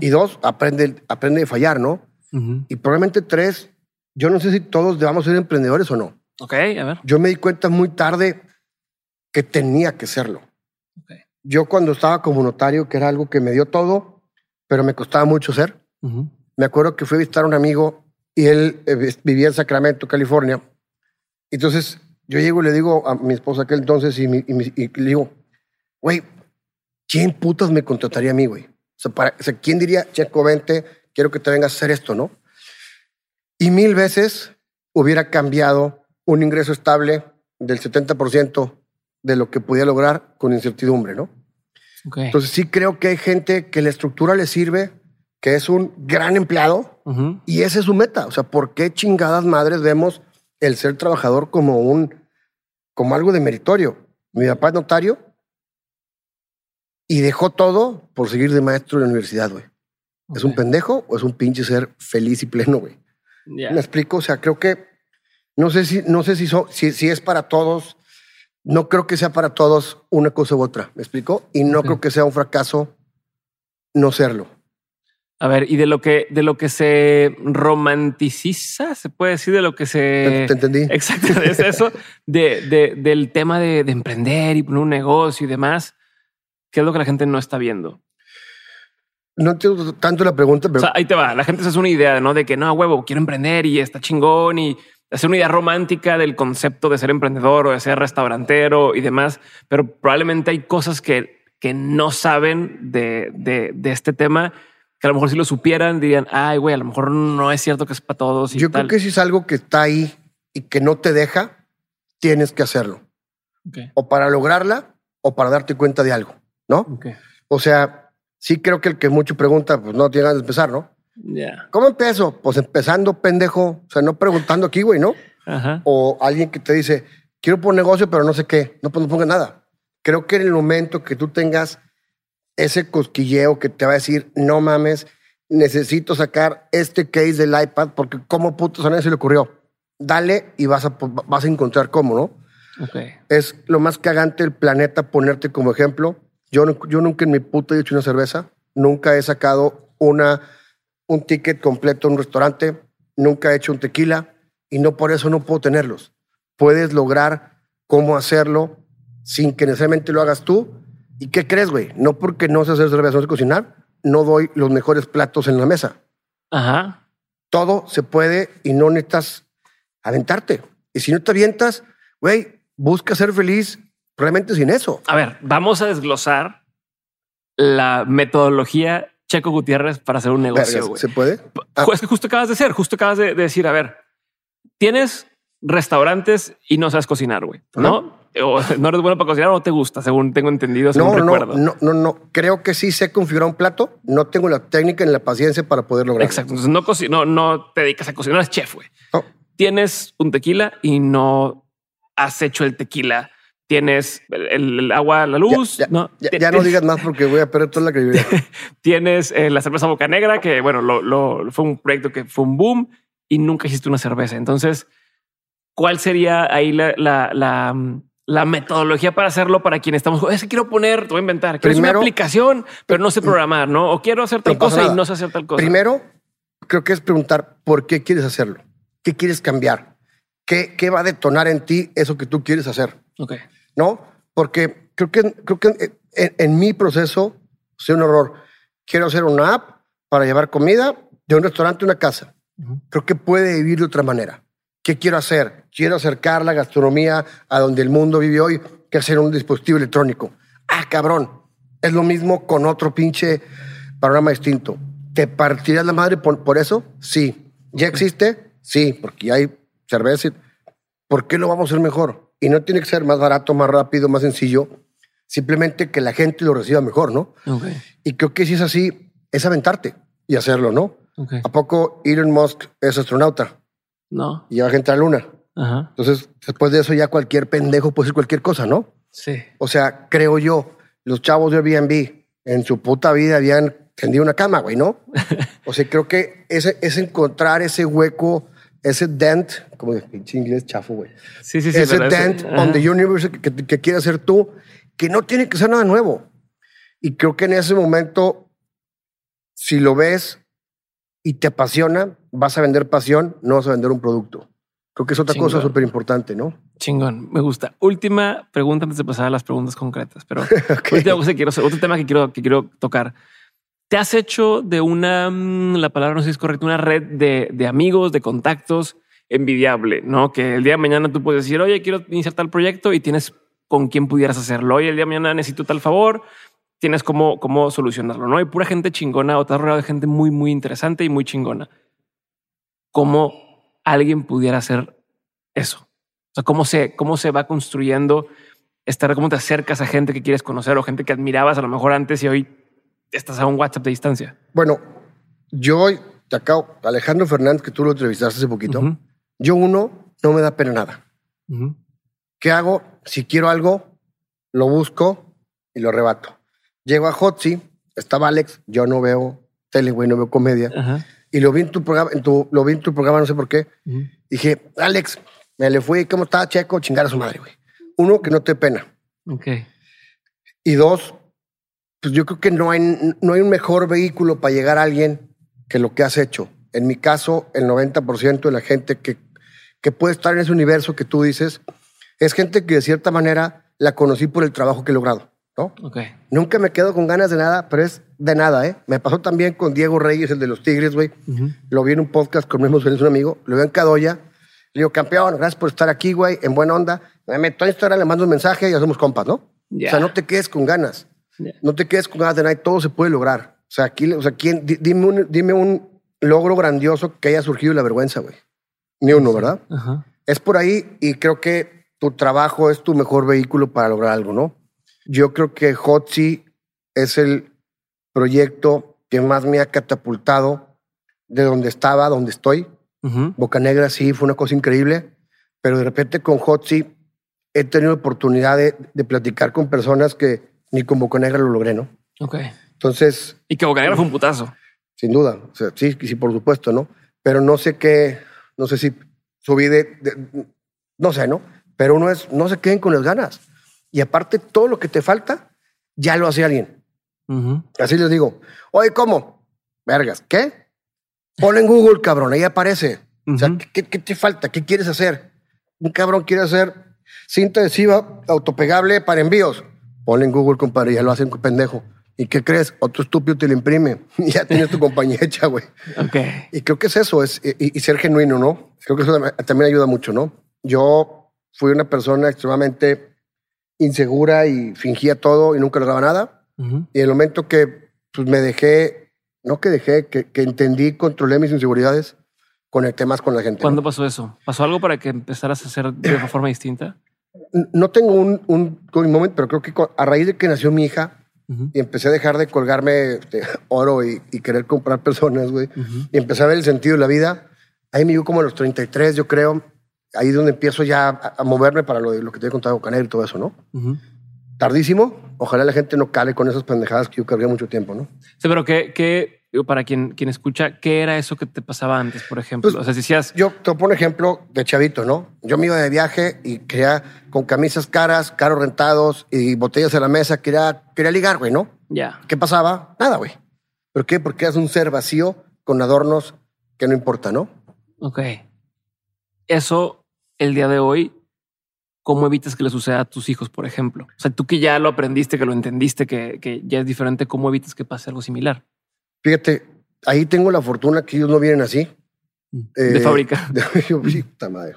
Y dos, aprende, aprende de fallar, ¿no? Ujú. Y probablemente tres, yo no sé si todos debamos ser emprendedores o no. Ok, a ver. Yo me di cuenta muy tarde que tenía que serlo. Ok. Yo cuando estaba como notario, que era algo que me dio todo, pero me costaba mucho ser, Ujú. Me acuerdo que fui a visitar a un amigo y él eh, vivía en Sacramento, California. Entonces yo llego y le digo a mi esposa aquel entonces y, mi- y mi- y le digo, güey, ¿quién putas me contrataría a mí, güey? O sea, para- o sea, ¿quién diría, Checo, vente, quiero que te vengas a hacer esto, ¿no? Y mil veces hubiera cambiado un ingreso estable del 70% de lo que podía lograr con incertidumbre, ¿no? Ok. Entonces sí creo que hay gente que la estructura le sirve, que es un gran empleado y esa es su meta. O sea, ¿por qué chingadas madres vemos el ser trabajador como un, como algo de meritorio? Mi papá es notario y dejó todo por seguir de maestro de universidad, güey. ¿Es un pendejo o es un pinche ser feliz y pleno, güey? ¿Me explico? O sea, creo que no sé si, no sé si, so- si, si es para todos. No creo que sea para todos una cosa u otra. ¿Me explico? Y no creo que sea un fracaso no serlo. A ver, y de lo que de lo que se romanticiza, se puede decir de lo que se ¿Te, te entendí? [laughs] Exacto, es eso de, de- del tema de, de emprender y poner un negocio y demás. ¿Qué es lo que la gente no está viendo? No entiendo tanto la pregunta, O pero sea, ahí te va. La gente se hace una idea, ¿no? De que no, huevo, quiero emprender y está chingón y hacer una idea romántica del concepto de ser emprendedor o de ser restaurantero y demás. Pero probablemente hay cosas que, que no saben de, de, de este tema que a lo mejor si lo supieran dirían, ay, güey, a lo mejor no es cierto que es para todos. Y yo tal. creo que si es algo que está ahí y que no te deja, tienes que hacerlo. O para lograrla o para darte cuenta de algo, ¿no? O sea, sí creo que el que mucho pregunta, pues no tiene ganas de empezar, ¿no? Ya. ¿Cómo empiezo? Pues empezando, pendejo. O sea, no preguntando aquí, güey, ¿no? Ajá. o alguien que te dice, quiero poner negocio, pero no sé qué, no, pues no ponga nada. Creo que en el momento que tú tengas ese cosquilleo que te va a decir, no mames, necesito sacar este case del iPad porque cómo puto a nadie se le ocurrió. Dale y vas a, vas a encontrar cómo, ¿no? Okay. Es lo más cagante del planeta ponerte como ejemplo. Yo, yo nunca en mi puta he hecho una cerveza, nunca he sacado una, un ticket completo en un restaurante, nunca he hecho un tequila y no por eso no puedo tenerlos. Puedes lograr cómo hacerlo sin que necesariamente lo hagas tú. ¿Y qué crees, güey? No porque no sé hacer cerveza, no sé cocinar, no doy los mejores platos en la mesa. Ajá. Todo se puede y no necesitas aventarte. Y si no te avientas, güey, busca ser feliz realmente sin eso. A ver, vamos a desglosar la metodología Checo Gutiérrez para hacer un negocio. ¿Se puede? Ah. Es que justo acabas de ser, justo acabas de, decir, a ver, tienes restaurantes y no sabes cocinar, güey, ¿no? O [laughs] no eres bueno para cocinar o no te gusta, según tengo entendido, según no, recuerdo. No, no, no, creo que sí sé configurar un plato, no tengo la técnica ni la paciencia para poder lograrlo. Exacto, entonces no, no, no te dedicas a cocinar, eres chef, güey. Tienes un tequila y no has hecho el tequila. Tienes el, agua, la luz. Ya, no, ya, no digas más porque voy a perder toda la credibilidad. [laughs] Tienes eh, la cerveza Boca Negra, que bueno, lo, fue un proyecto que fue un boom y nunca hiciste una cerveza. Entonces, ¿cuál sería ahí la, la la metodología para hacerlo para quien estamos. Es quiero poner, te voy a inventar, quiero una aplicación, pero no sé programar, no? O quiero hacer tal cosa y no sé hacer tal cosa. Primero, creo que es preguntar por qué quieres hacerlo, qué quieres cambiar, qué, qué va a detonar en ti eso que tú quieres hacer. Ok. No, porque creo que, creo que en, mi proceso es un error. Quiero hacer una app para llevar comida de un restaurante a una casa. Creo que puede vivir de otra manera. ¿Qué quiero hacer? Quiero acercar la gastronomía a donde el mundo vive hoy, que hacer un dispositivo electrónico. Ah, cabrón. Es lo mismo con otro pinche panorama distinto. ¿Te partirías la madre por, eso? Sí. ¿Ya existe? Sí, porque hay cerveza. ¿Por qué lo vamos a hacer mejor? Y no tiene que ser más barato, más rápido, más sencillo. Simplemente que la gente lo reciba mejor, ¿no? Y creo que si es así, es aventarte y hacerlo, ¿no? ¿A poco Elon Musk es astronauta? No. Y lleva gente a la luna. Ajá. Entonces, después de eso ya cualquier pendejo puede decir cualquier cosa, ¿no? Sí. O sea, creo yo, los chavos de Airbnb en su puta vida habían tendido una cama, güey, ¿no? [laughs] o sea, creo que ese es encontrar ese hueco, ese dent, como de pinche inglés chafo, güey. Sí, sí, sí. Ese dent on the universe que, que quieres hacer tú, que no tiene que ser nada nuevo. Y creo que en ese momento, si lo ves y te apasiona, vas a vender pasión, no vas a vender un producto. Creo que es otra cosa súper importante, ¿no? Chingón, me gusta. Última pregunta antes de pasar a las preguntas concretas, pero [laughs] quiero, otro tema que quiero, que quiero tocar. ¿Te has hecho de una, mm, la palabra no sé si es correcta, una red de, de amigos, de contactos envidiable, ¿no? Que el día de mañana tú puedes decir, oye, quiero iniciar tal proyecto y tienes con quién pudieras hacerlo. Oye, el día de mañana necesito tal favor, tienes cómo, cómo solucionarlo, ¿no? Hay pura gente chingona o te has rodeado de gente muy, muy interesante y muy chingona. ¿Cómo alguien pudiera hacer eso? O sea, ¿cómo se, cómo se va construyendo estar, cómo te acercas a gente que quieres conocer o gente que admirabas a lo mejor antes y hoy estás a un WhatsApp de distancia? Bueno, yo te acabo, Alejandro Fernández, que tú lo entrevistaste hace poquito, yo uno, no me da pena nada. ¿Qué hago? Si quiero algo, lo busco y lo rebato. Llego a Hotzi, estaba Alex, yo no veo tele, güey, no veo comedia. Y lo vi en tu programa, en tu, lo vi en tu programa, no sé por qué. Dije, Alex, me le fui, ¿cómo está Checo? Chingar a su madre, güey. Uno, que no te pena. Ok. Y dos, pues yo creo que no hay, no hay un mejor vehículo para llegar a alguien que lo que has hecho. En mi caso, el 90% de la gente que, que puede estar en ese universo que tú dices es gente que de cierta manera la conocí por el trabajo que he logrado. ¿no? Okay. Nunca me quedo con ganas de nada, pero es de nada, ¿eh? Me pasó también con Diego Reyes, el de los Tigres, güey. Lo vi en un podcast con mismo un amigo, lo vi en Cadoya. Le digo, campeón, gracias por estar aquí, güey, en buena onda. Me meto a Instagram, le mando un mensaje y hacemos compas, ¿no? O sea, no te quedes con ganas. No te quedes con ganas de nada, todo se puede lograr. O sea, aquí, o sea, ¿quién, dime, un, dime un logro grandioso que haya surgido de la vergüenza, güey. Ni uno, ¿verdad? Es por ahí y creo que tu trabajo es tu mejor vehículo para lograr algo, ¿no? Yo creo que Hotzi es el proyecto que más me ha catapultado de donde estaba, donde estoy. Boca Negra sí fue una cosa increíble, pero de repente con Hotzi he tenido oportunidad de, platicar con personas que ni con Boca Negra lo logré, ¿no? Ok. Entonces, Y que Bocanegra fue un putazo. sin duda, o sea, sí, sí, por supuesto, ¿no? Pero no sé qué, no sé si subí de, de- no sé, ¿no? Pero uno es, no se queden con las ganas. Y aparte, todo lo que te falta, ya lo hace alguien. Así les digo, oye, ¿cómo? Vergas, ¿qué? Pon en Google, cabrón, ahí aparece. O sea. ¿qué, qué te falta? ¿Qué quieres hacer? Un cabrón quiere hacer cinta adhesiva autopegable para envíos. Pon en Google, compadre, ya lo hacen pendejo. ¿Y qué crees? Otro estúpido te lo imprime. [laughs] Ya tienes tu compañía hecha, güey. Ok. Y creo que es eso, es, y, y ser genuino, ¿no? Creo que eso tam- también ayuda mucho, ¿no? Yo fui una persona extremadamente insegura y fingía todo y nunca lograba nada. Ujú. Y en el momento que pues, me dejé, no que dejé, que, que entendí, controlé mis inseguridades, conecté más con la gente. ¿no? ¿Cuándo pasó eso? ¿Pasó algo para que empezaras a hacer de una forma distinta? No tengo un, un, un momento, pero creo que a raíz de que nació mi hija Ujú. y empecé a dejar de colgarme este, oro y, y querer comprar personas, güey, Ujú. y empecé a ver el sentido de la vida, ahí me dio como a los 33, yo creo, ahí es donde empiezo ya a, a moverme para lo, de, lo que te he contado, Canero y todo eso, ¿no? Ujú. Tardísimo, ojalá la gente no cale con esas pendejadas que yo cargué mucho tiempo, ¿no? Sí, pero ¿qué, qué, digo, para quien, quien escucha, ¿qué era eso que te pasaba antes, por ejemplo? Pues, o sea, si decías, Yo te pongo un ejemplo de chavito, ¿no? Yo me iba de viaje y quería, con camisas caras, carros rentados y botellas en la mesa, quería, quería ligar, güey, ¿no? ya, ¿Qué pasaba? Nada, güey. ¿Por qué? Porque eras un ser vacío con adornos que no importa, ¿no? ok. Eso, el día de hoy, ¿cómo evitas que le suceda a tus hijos, por ejemplo? O sea, tú que ya lo aprendiste, que lo entendiste, que, que ya es diferente, ¿cómo evitas que pase algo similar? Fíjate, ahí tengo la fortuna que ellos no vienen así. de Eh, fábrica. [laughs] Yo, sí, [laughs] puta madre.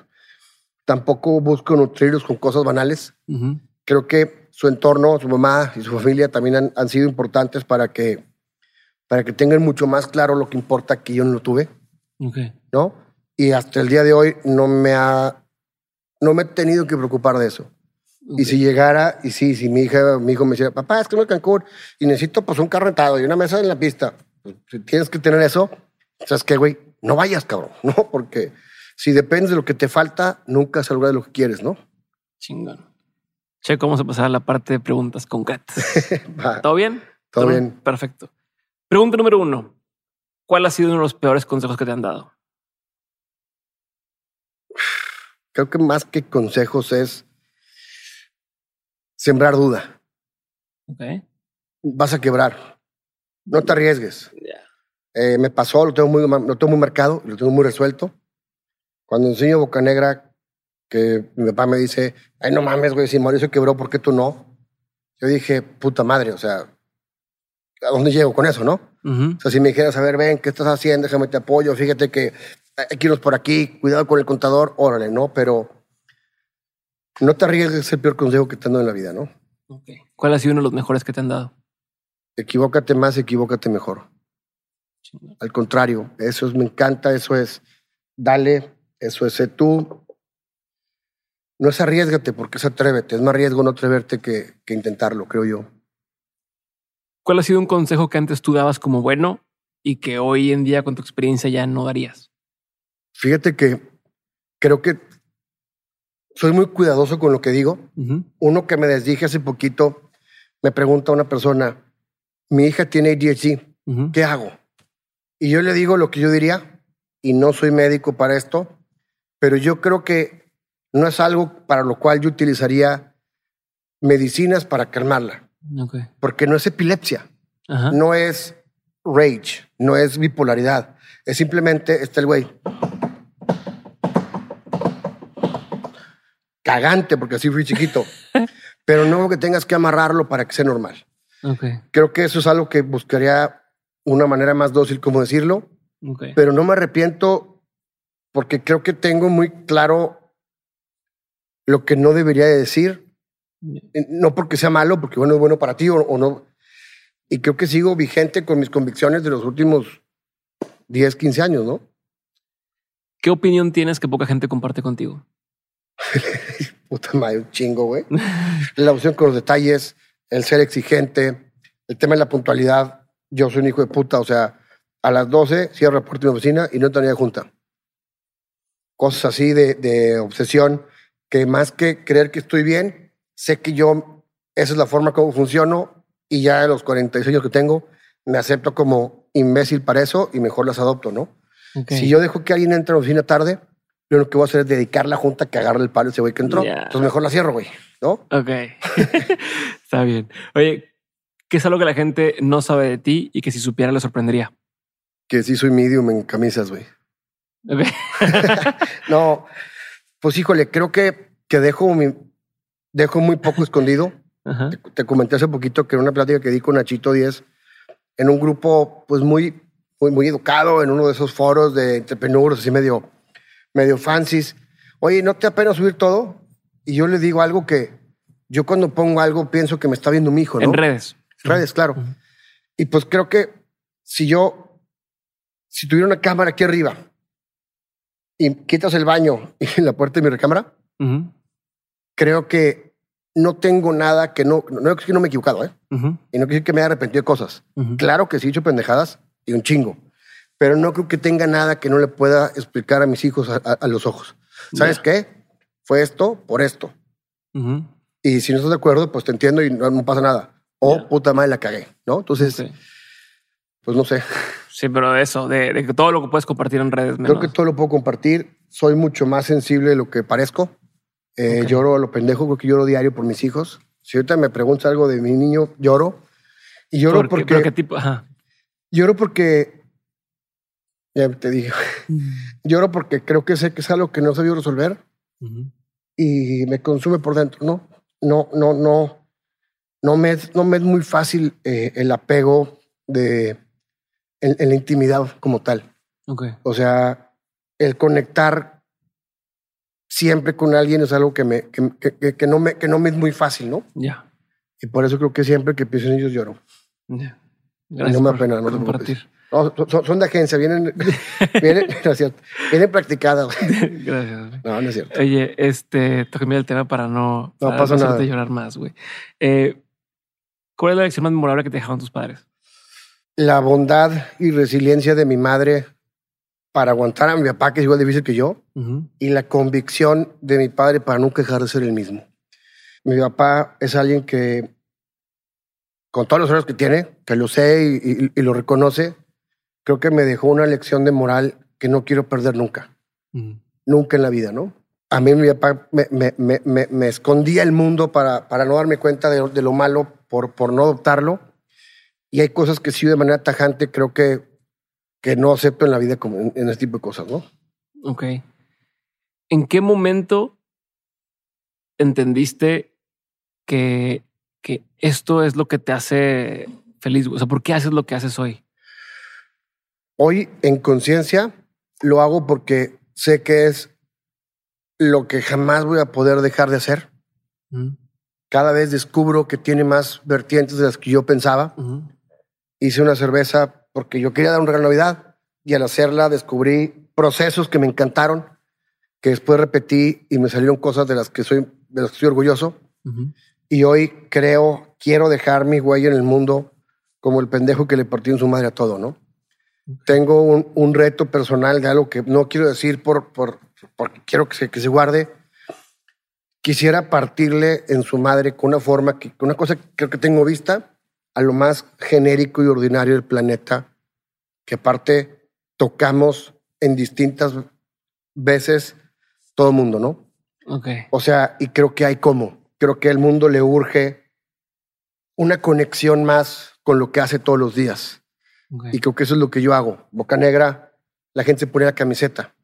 Tampoco busco nutrirlos con cosas banales. Creo que su entorno, su mamá y su familia también han, han sido importantes para que, para que tengan mucho más claro lo que importa que yo no lo tuve, Ok. ¿no? Y hasta el día de hoy no me ha, no me he tenido que preocupar de eso. Y si llegara, y sí, si mi hija, mi hijo me decía, papá, es que no a Cancún y necesito pues un carro rentado y una mesa en la pista, pues, si tienes que tener eso, ¿sabes qué, güey? No vayas, cabrón, [laughs] ¿no? Porque si dependes de lo que te falta, nunca se logra de lo que quieres, ¿no? Chingón. Che, ¿cómo se pasará a la parte de preguntas concretas? [laughs] ¿Todo bien? Todo bien. Perfecto. Pregunta número uno. ¿Cuál ha sido uno de los peores consejos que te han dado? [sighs] [laughs] Creo que más que consejos es sembrar duda. Ok. Vas a quebrar. No te arriesgues. Ya. Eh, me pasó, lo tengo, muy, lo tengo muy marcado, lo tengo muy resuelto. Cuando enseño Boca Negra, que mi papá me dice, ay, no mames, güey, si Mauricio quebró, ¿por qué tú no? Yo dije, puta madre, o sea, ¿a dónde llego con eso, no? Ujú. O sea, si me dijeras, a ver, ven, ¿qué estás haciendo? Déjame te apoyo, fíjate que hay que irnos por aquí, cuidado con el contador, órale, ¿no? Pero no te arriesgues, es el peor consejo que te han dado en la vida, ¿no? Ok. ¿Cuál ha sido uno de los mejores que te han dado? Equivócate más, equivócate mejor. Al contrario, eso es, me encanta, eso es, dale, eso es, sé tú. No es arriesgate porque es atrévete, es más riesgo no atreverte que, que intentarlo, creo yo. ¿Cuál ha sido un consejo que antes tú dabas como bueno y que hoy en día con tu experiencia ya no darías? Fíjate que creo que soy muy cuidadoso con lo que digo. Uno que me desdije hace poquito, me pregunta una persona, mi hija tiene ADHD, Ujú. ¿qué hago? Y yo le digo lo que yo diría, y no soy médico para esto, pero yo creo que no es algo para lo cual yo utilizaría medicinas para calmarla, porque no es epilepsia, Ajá. no es rage, no es bipolaridad, es simplemente, está el güey. Cagante, porque así fui chiquito. [laughs] pero no que tengas que amarrarlo para que sea normal. Ok. Creo que eso es algo que buscaría una manera más dócil, como decirlo, Ok. pero no me arrepiento porque creo que tengo muy claro lo que no debería de decir, no porque sea malo, porque bueno es bueno para ti o, o no. Y creo que sigo vigente con mis convicciones de los últimos 10, 15 años, ¿no? ¿Qué opinión tienes que poca gente comparte contigo? [laughs] Puta madre, un chingo, güey. La opción con los detalles, el ser exigente, el tema de la puntualidad. Yo soy un hijo de puta, o sea, a las 12 cierro el reporte en mi oficina y no tenía junta. Cosas así de, de obsesión, que más que creer que estoy bien, sé que yo, esa es la forma como funciono y ya a los 46 años que tengo, me acepto como imbécil para eso y mejor las adopto, ¿no? Si yo dejo que alguien entre a la oficina tarde, lo único que voy a hacer es dedicar la junta que agarre el palo ese güey que entró. Entonces mejor la cierro, güey, ¿no? Ok. [laughs] Está bien. Oye, ¿qué es algo que la gente no sabe de ti y que si supiera le sorprendería? Que sí soy medium en camisas, güey. [laughs] no, pues híjole, creo que, que dejo, mi, dejo muy poco escondido. Te, comenté hace poquito que en una plática que di con Nachito 10, en un grupo pues muy, muy, muy educado, en uno de esos foros de entrepreneurs, así medio, medio fancies. Oye, ¿no te apena subir todo? Y yo le digo algo que yo cuando pongo algo pienso que me está viendo mi hijo, ¿no? En redes. Redes, claro. Y pues creo que si yo, si tuviera una cámara aquí arriba y quitas el baño [laughs] y la puerta de mi recámara, creo que no tengo nada que no, no es que no me he equivocado, ¿eh? Y no quiero decir que me haya arrepentido de cosas. Claro que sí he hecho pendejadas y un chingo, pero no creo que tenga nada que no le pueda explicar a mis hijos a, los ojos. ¿Sabes qué? Fue esto por esto. Y si no estás de acuerdo, pues te entiendo y no, pasa nada. O puta madre la cagué, ¿no? Entonces, pues no sé. Sí, pero eso, de, que todo lo que puedes compartir en redes. Creo que todo lo puedo compartir. Soy mucho más sensible de lo que parezco. Eh, lloro a lo pendejo, creo que lloro diario por mis hijos. Si ahorita me preguntas algo de mi niño, lloro. Y lloro porque. ¿Qué tipo? Lloro porque. Ya te dije. Lloro porque creo que sé que es algo que no he sabido resolver y me consume por dentro, ¿no? No, no, no. No me, es, no me es muy fácil eh, el apego de en, la intimidad como tal. Okay. O sea, el conectar siempre con alguien es algo que, me, que, que, no, me, que no me es muy fácil, ¿no? Ya. Y por eso creo que siempre que pienso en ellos lloro. Ya. No me apena, no compartir. No, son, de agencia, vienen, [laughs] vienen, no es cierto, vienen practicadas. Gracias. No, no es cierto. Oye, este, toqué el tema para no, no pasa nada. llorar más, güey. Eh, ¿Cuál es la lección más memorable que te dejaron tus padres? La bondad y resiliencia de mi madre para aguantar a mi papá, que es igual difícil que yo, y la convicción de mi padre para nunca dejar de ser el mismo. Mi papá es alguien que, con todos los errores que tiene, que lo sé y lo reconoce, creo que me dejó una lección de moral que no quiero perder nunca. Nunca en la vida, ¿no? A mí mi papá me, me, me, me escondía el mundo para, para no darme cuenta de, de, lo malo por, por no adoptarlo. Y hay cosas que sí de manera tajante creo que, que no acepto en la vida como en, en este tipo de cosas, ¿no? Ok. ¿En qué momento entendiste que, que esto es lo que te hace feliz? O sea, ¿por qué haces lo que haces hoy? Hoy en conciencia lo hago porque sé que es lo que jamás voy a poder dejar de hacer. Cada vez descubro que tiene más vertientes de las que yo pensaba. Hice una cerveza porque yo quería dar un regalo Navidad y al hacerla descubrí procesos que me encantaron, que después repetí y me salieron cosas de las que soy, de las que estoy orgulloso. Y hoy creo, quiero dejar mi huella en el mundo como el pendejo que le partió en su madre a todo, ¿no? Tengo un, reto personal de algo que no quiero decir por, por, porque quiero que se, que se guarde. Quisiera partirle en su madre con una forma, que, una cosa que creo que tengo vista, a lo más genérico y ordinario del planeta, que aparte tocamos en distintas veces todo el mundo, ¿no? Okay. O sea, y creo que hay como. Creo que al mundo le urge una conexión más con lo que hace todos los días. Y creo que eso es lo que yo hago. Boca Negra, la gente se pone la camiseta.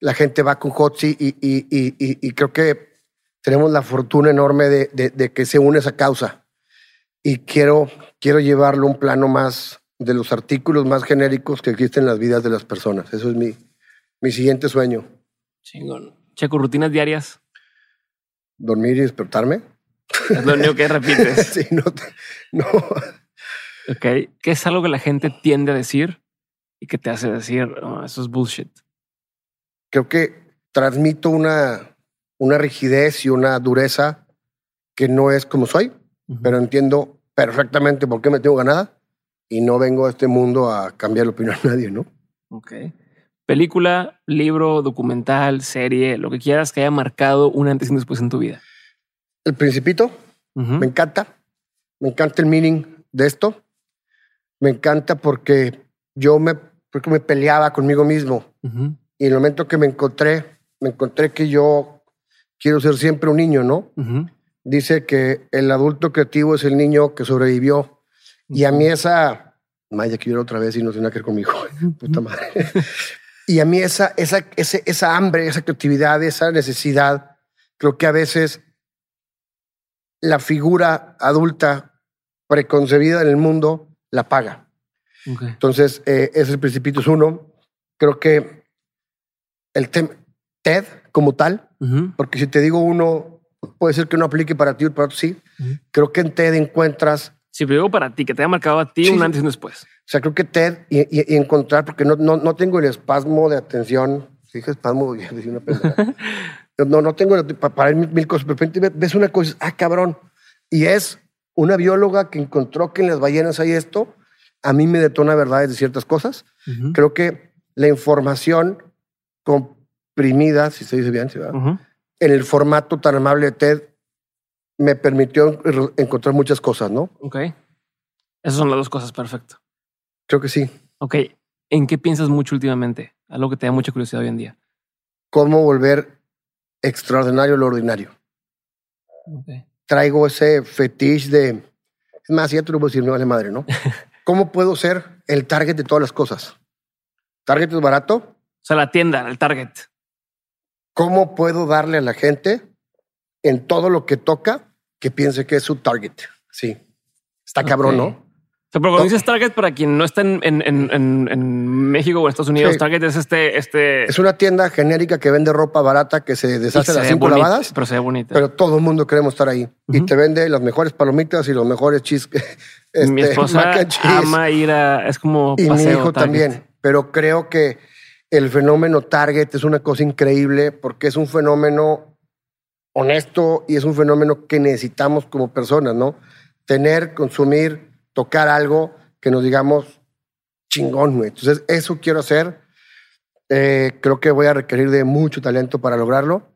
La gente va con Hotzi y, y, y, y, creo que tenemos la fortuna enorme de, de, que se une esa causa. Y quiero, quiero llevarlo a un plano más de los artículos más genéricos que existen en las vidas de las personas. Eso es mi, mi siguiente sueño. Chingón. Checo, rutinas diarias. Dormir y despertarme. Es lo único que [laughs] repites. sí, no, no, Ok. ¿Qué es algo que la gente tiende a decir y que te hace decir, oh, eso es bullshit? Creo que transmito una, una rigidez y una dureza que no es como soy, pero entiendo perfectamente por qué me tengo ganada y no vengo a este mundo a cambiar la opinión de nadie, ¿no? Ok. Película, libro, documental, serie, lo que quieras que haya marcado un antes y un después en tu vida. El Principito, me encanta me encanta el meaning de esto. Me encanta porque yo me, porque me peleaba conmigo mismo. Y en el momento que me encontré, me encontré que yo quiero ser siempre un niño, ¿no? Dice que el adulto creativo es el niño que sobrevivió. Y a mí esa... Maya, quiero otra vez y no tiene nada que ver conmigo. [laughs] Puta madre. y a mí esa, esa, esa hambre, esa creatividad, esa necesidad, creo que a veces la figura adulta preconcebida en el mundo la paga. Entonces, eh, ese principito es uno. Creo que el TED como tal, porque si te digo uno, puede ser que no aplique para ti, para otro sí. Creo que en TED encuentras... Si pero digo para ti, que te haya marcado a ti un antes y un después. O sea, creo que TED y, encontrar, porque no, no, no, tengo el espasmo de atención. Si dije espasmo, [laughs] decía una [laughs] no, no tengo para mil, mil cosas. De repente ves una cosa, ah, cabrón. Y es una bióloga que encontró que en las ballenas hay esto, a mí me detona verdades de ciertas cosas. Creo que la información comprimida, si se dice bien, en el formato tan amable de TED, me permitió encontrar muchas cosas, ¿no? Ok. Esas son las dos cosas, perfecto. Creo que sí. Ok. ¿En qué piensas mucho últimamente? Algo que te da mucha curiosidad hoy en día. ¿Cómo volver extraordinario lo ordinario? Okay traigo ese fetiche de. Es más, ya te lo voy a decir, me vale madre, ¿no? [laughs] ¿Cómo puedo ser el target de todas las cosas? ¿Target es barato? O sea, la tienda, el target. ¿Cómo puedo darle a la gente en todo lo que toca que piense que es su target? Sí. Está cabrón, ¿no? Sea, pero cuando dices Target, para quien no está en, en, en, en México o en Estados Unidos, Target es este, este. Es una tienda genérica que vende ropa barata que se deshace las cinco lavadas. Pero se ve bonita. Pero todo el mundo queremos estar ahí. Y te vende las mejores palomitas y los mejores chis. [laughs] Este, mi esposa ama ir a. Es como. Y mi hijo también. Pero creo que el fenómeno Target es una cosa increíble porque es un fenómeno honesto y es un fenómeno que necesitamos como personas, ¿no? Tener, consumir tocar algo que nos digamos chingón, güey. Entonces, eso quiero hacer. Eh, creo que voy a requerir de mucho talento para lograrlo,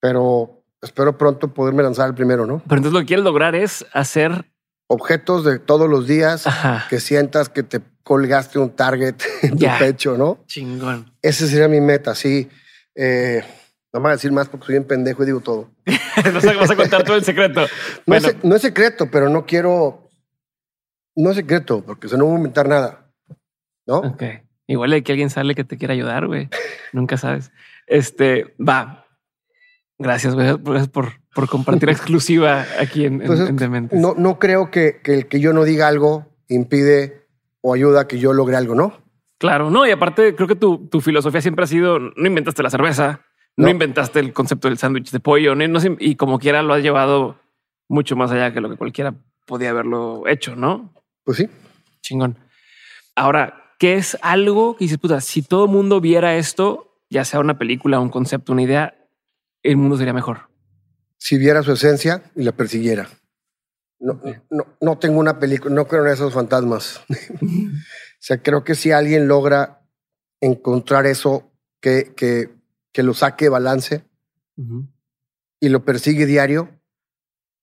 pero espero pronto poderme lanzar el primero, ¿no? Pero entonces lo que quieres lograr es hacer objetos de todos los días que sientas que te colgaste un target [laughs] en tu pecho, ¿no? Chingón. Esa sería mi meta, sí. Eh, no me voy a decir más porque soy un pendejo y digo todo. [laughs] no sé, vas a contar todo el secreto. no es secreto, pero no quiero no es secreto, porque se no voy a inventar nada. ¿No? Ok. Igual hay que alguien sale que te quiera ayudar, güey. Nunca sabes. Este, va. Gracias, güey, por, por compartir [laughs] exclusiva aquí en, Dementes. No, no creo que, que el que yo no diga algo impide o ayuda a que yo logre algo, ¿no? Claro, no. Y aparte, creo que tu, tu filosofía siempre ha sido: no inventaste la cerveza, no, inventaste el concepto del sándwich de pollo, no, y como quiera lo has llevado mucho más allá que lo que cualquiera podía haberlo hecho, ¿no? Pues sí. Chingón. Ahora, ¿qué es algo que dices, puta, si todo el mundo viera esto, ya sea una película, un concepto, una idea, el mundo sería mejor? Si viera su esencia y la persiguiera. No, no, no tengo una película, no creo en esos fantasmas. [laughs] o sea, creo que si alguien logra encontrar eso que, que, que lo saque de balance y lo persigue diario,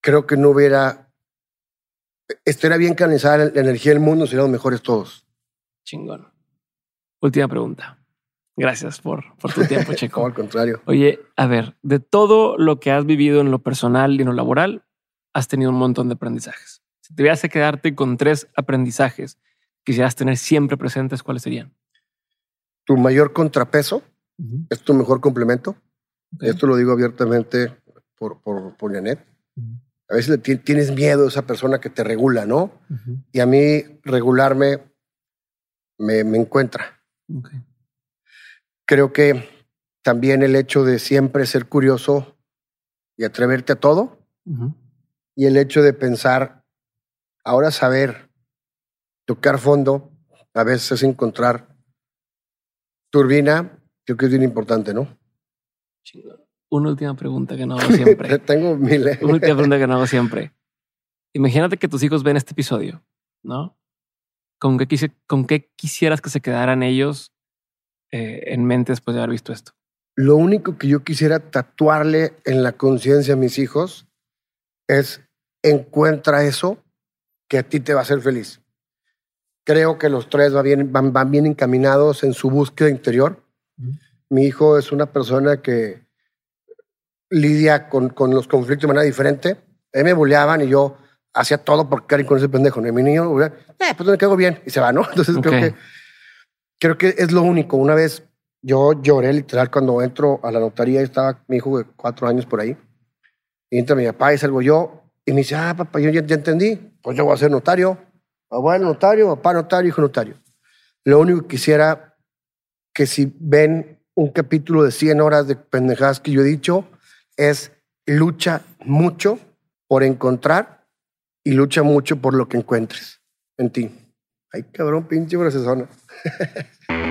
creo que no hubiera estaría bien canalizar la energía del mundo, seríamos mejores todos. Chingón. Última pregunta. Gracias por, por tu tiempo, [laughs] Checo. al contrario. Oye, a ver, de todo lo que has vivido en lo personal y en lo laboral, has tenido un montón de aprendizajes. Si te a quedarte con tres aprendizajes que quisieras tener siempre presentes, ¿cuáles serían? Tu mayor contrapeso es tu mejor complemento. Esto lo digo abiertamente por, por, por Janet. A veces tienes miedo a esa persona que te regula, ¿no? Y a mí regularme me, encuentra. Creo que también el hecho de siempre ser curioso y atreverte a todo, y el hecho de pensar, ahora saber, tocar fondo, a veces encontrar turbina, creo que es bien importante, ¿no? Una última pregunta que no hago [laughs] siempre. Tengo mil. Una última pregunta que no hago siempre. Imagínate que tus hijos ven este episodio, ¿no? ¿Con qué, con qué quisieras que se quedaran ellos eh, en mente después de haber visto esto? Lo único que yo quisiera tatuarle en la conciencia a mis hijos es encuentra eso que a ti te va a hacer feliz. Creo que los tres van bien, van, van bien encaminados en su búsqueda interior. Mi hijo es una persona que lidia con, con los conflictos de manera diferente. A mí me bulleaban y yo hacía todo por quedar con ese pendejo. Y mi niño, eh, pues no quedo bien y se va, ¿no? [laughs] Entonces creo que creo que es lo único. Una vez yo lloré literal cuando entro a la notaría estaba mi hijo de cuatro años por ahí. Y entra mi papá y salgo yo y me dice, ah, papá, yo ya, ya entendí. Pues yo voy a ser notario. Abuelo notario, papá notario, hijo notario. Lo único que quisiera que si ven un capítulo de 100 horas de pendejadas que yo he dicho, es lucha mucho por encontrar y lucha mucho por lo que encuentres en ti. Ay, cabrón, pinche procesona. [laughs]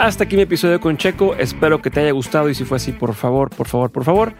Hasta aquí mi episodio con Checo. Espero que te haya gustado y si fue así, por favor, por favor, por favor,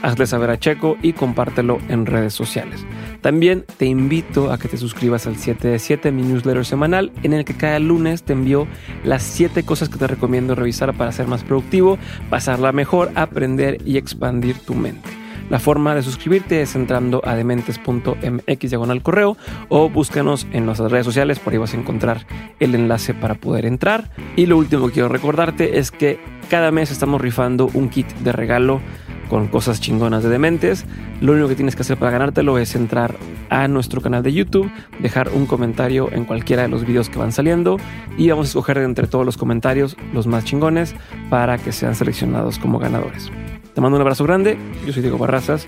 hazle saber a Checo y compártelo en redes sociales. También te invito a que te suscribas al 7 de 7, mi newsletter semanal, en el que cada lunes te envío las 7 cosas que te recomiendo revisar para ser más productivo, pasarla mejor, aprender y expandir tu mente. La forma de suscribirte es entrando a dementes.mx diagonal correo o búscanos en nuestras redes sociales, por ahí vas a encontrar el enlace para poder entrar. Y lo último que quiero recordarte es que cada mes estamos rifando un kit de regalo con cosas chingonas de dementes. Lo único que tienes que hacer para ganártelo es entrar a nuestro canal de YouTube, dejar un comentario en cualquiera de los videos que van saliendo y vamos a escoger entre todos los comentarios los más chingones para que sean seleccionados como ganadores. Te mando un abrazo grande, yo soy Diego Barrazas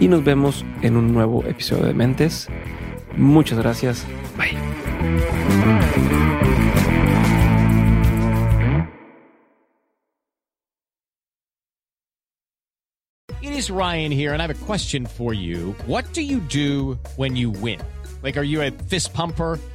y nos vemos en un nuevo episodio de Mentes. Muchas gracias, bye. It is Ryan here, and I have a question for you. What do you do when you win? Like, are you a fist pumper?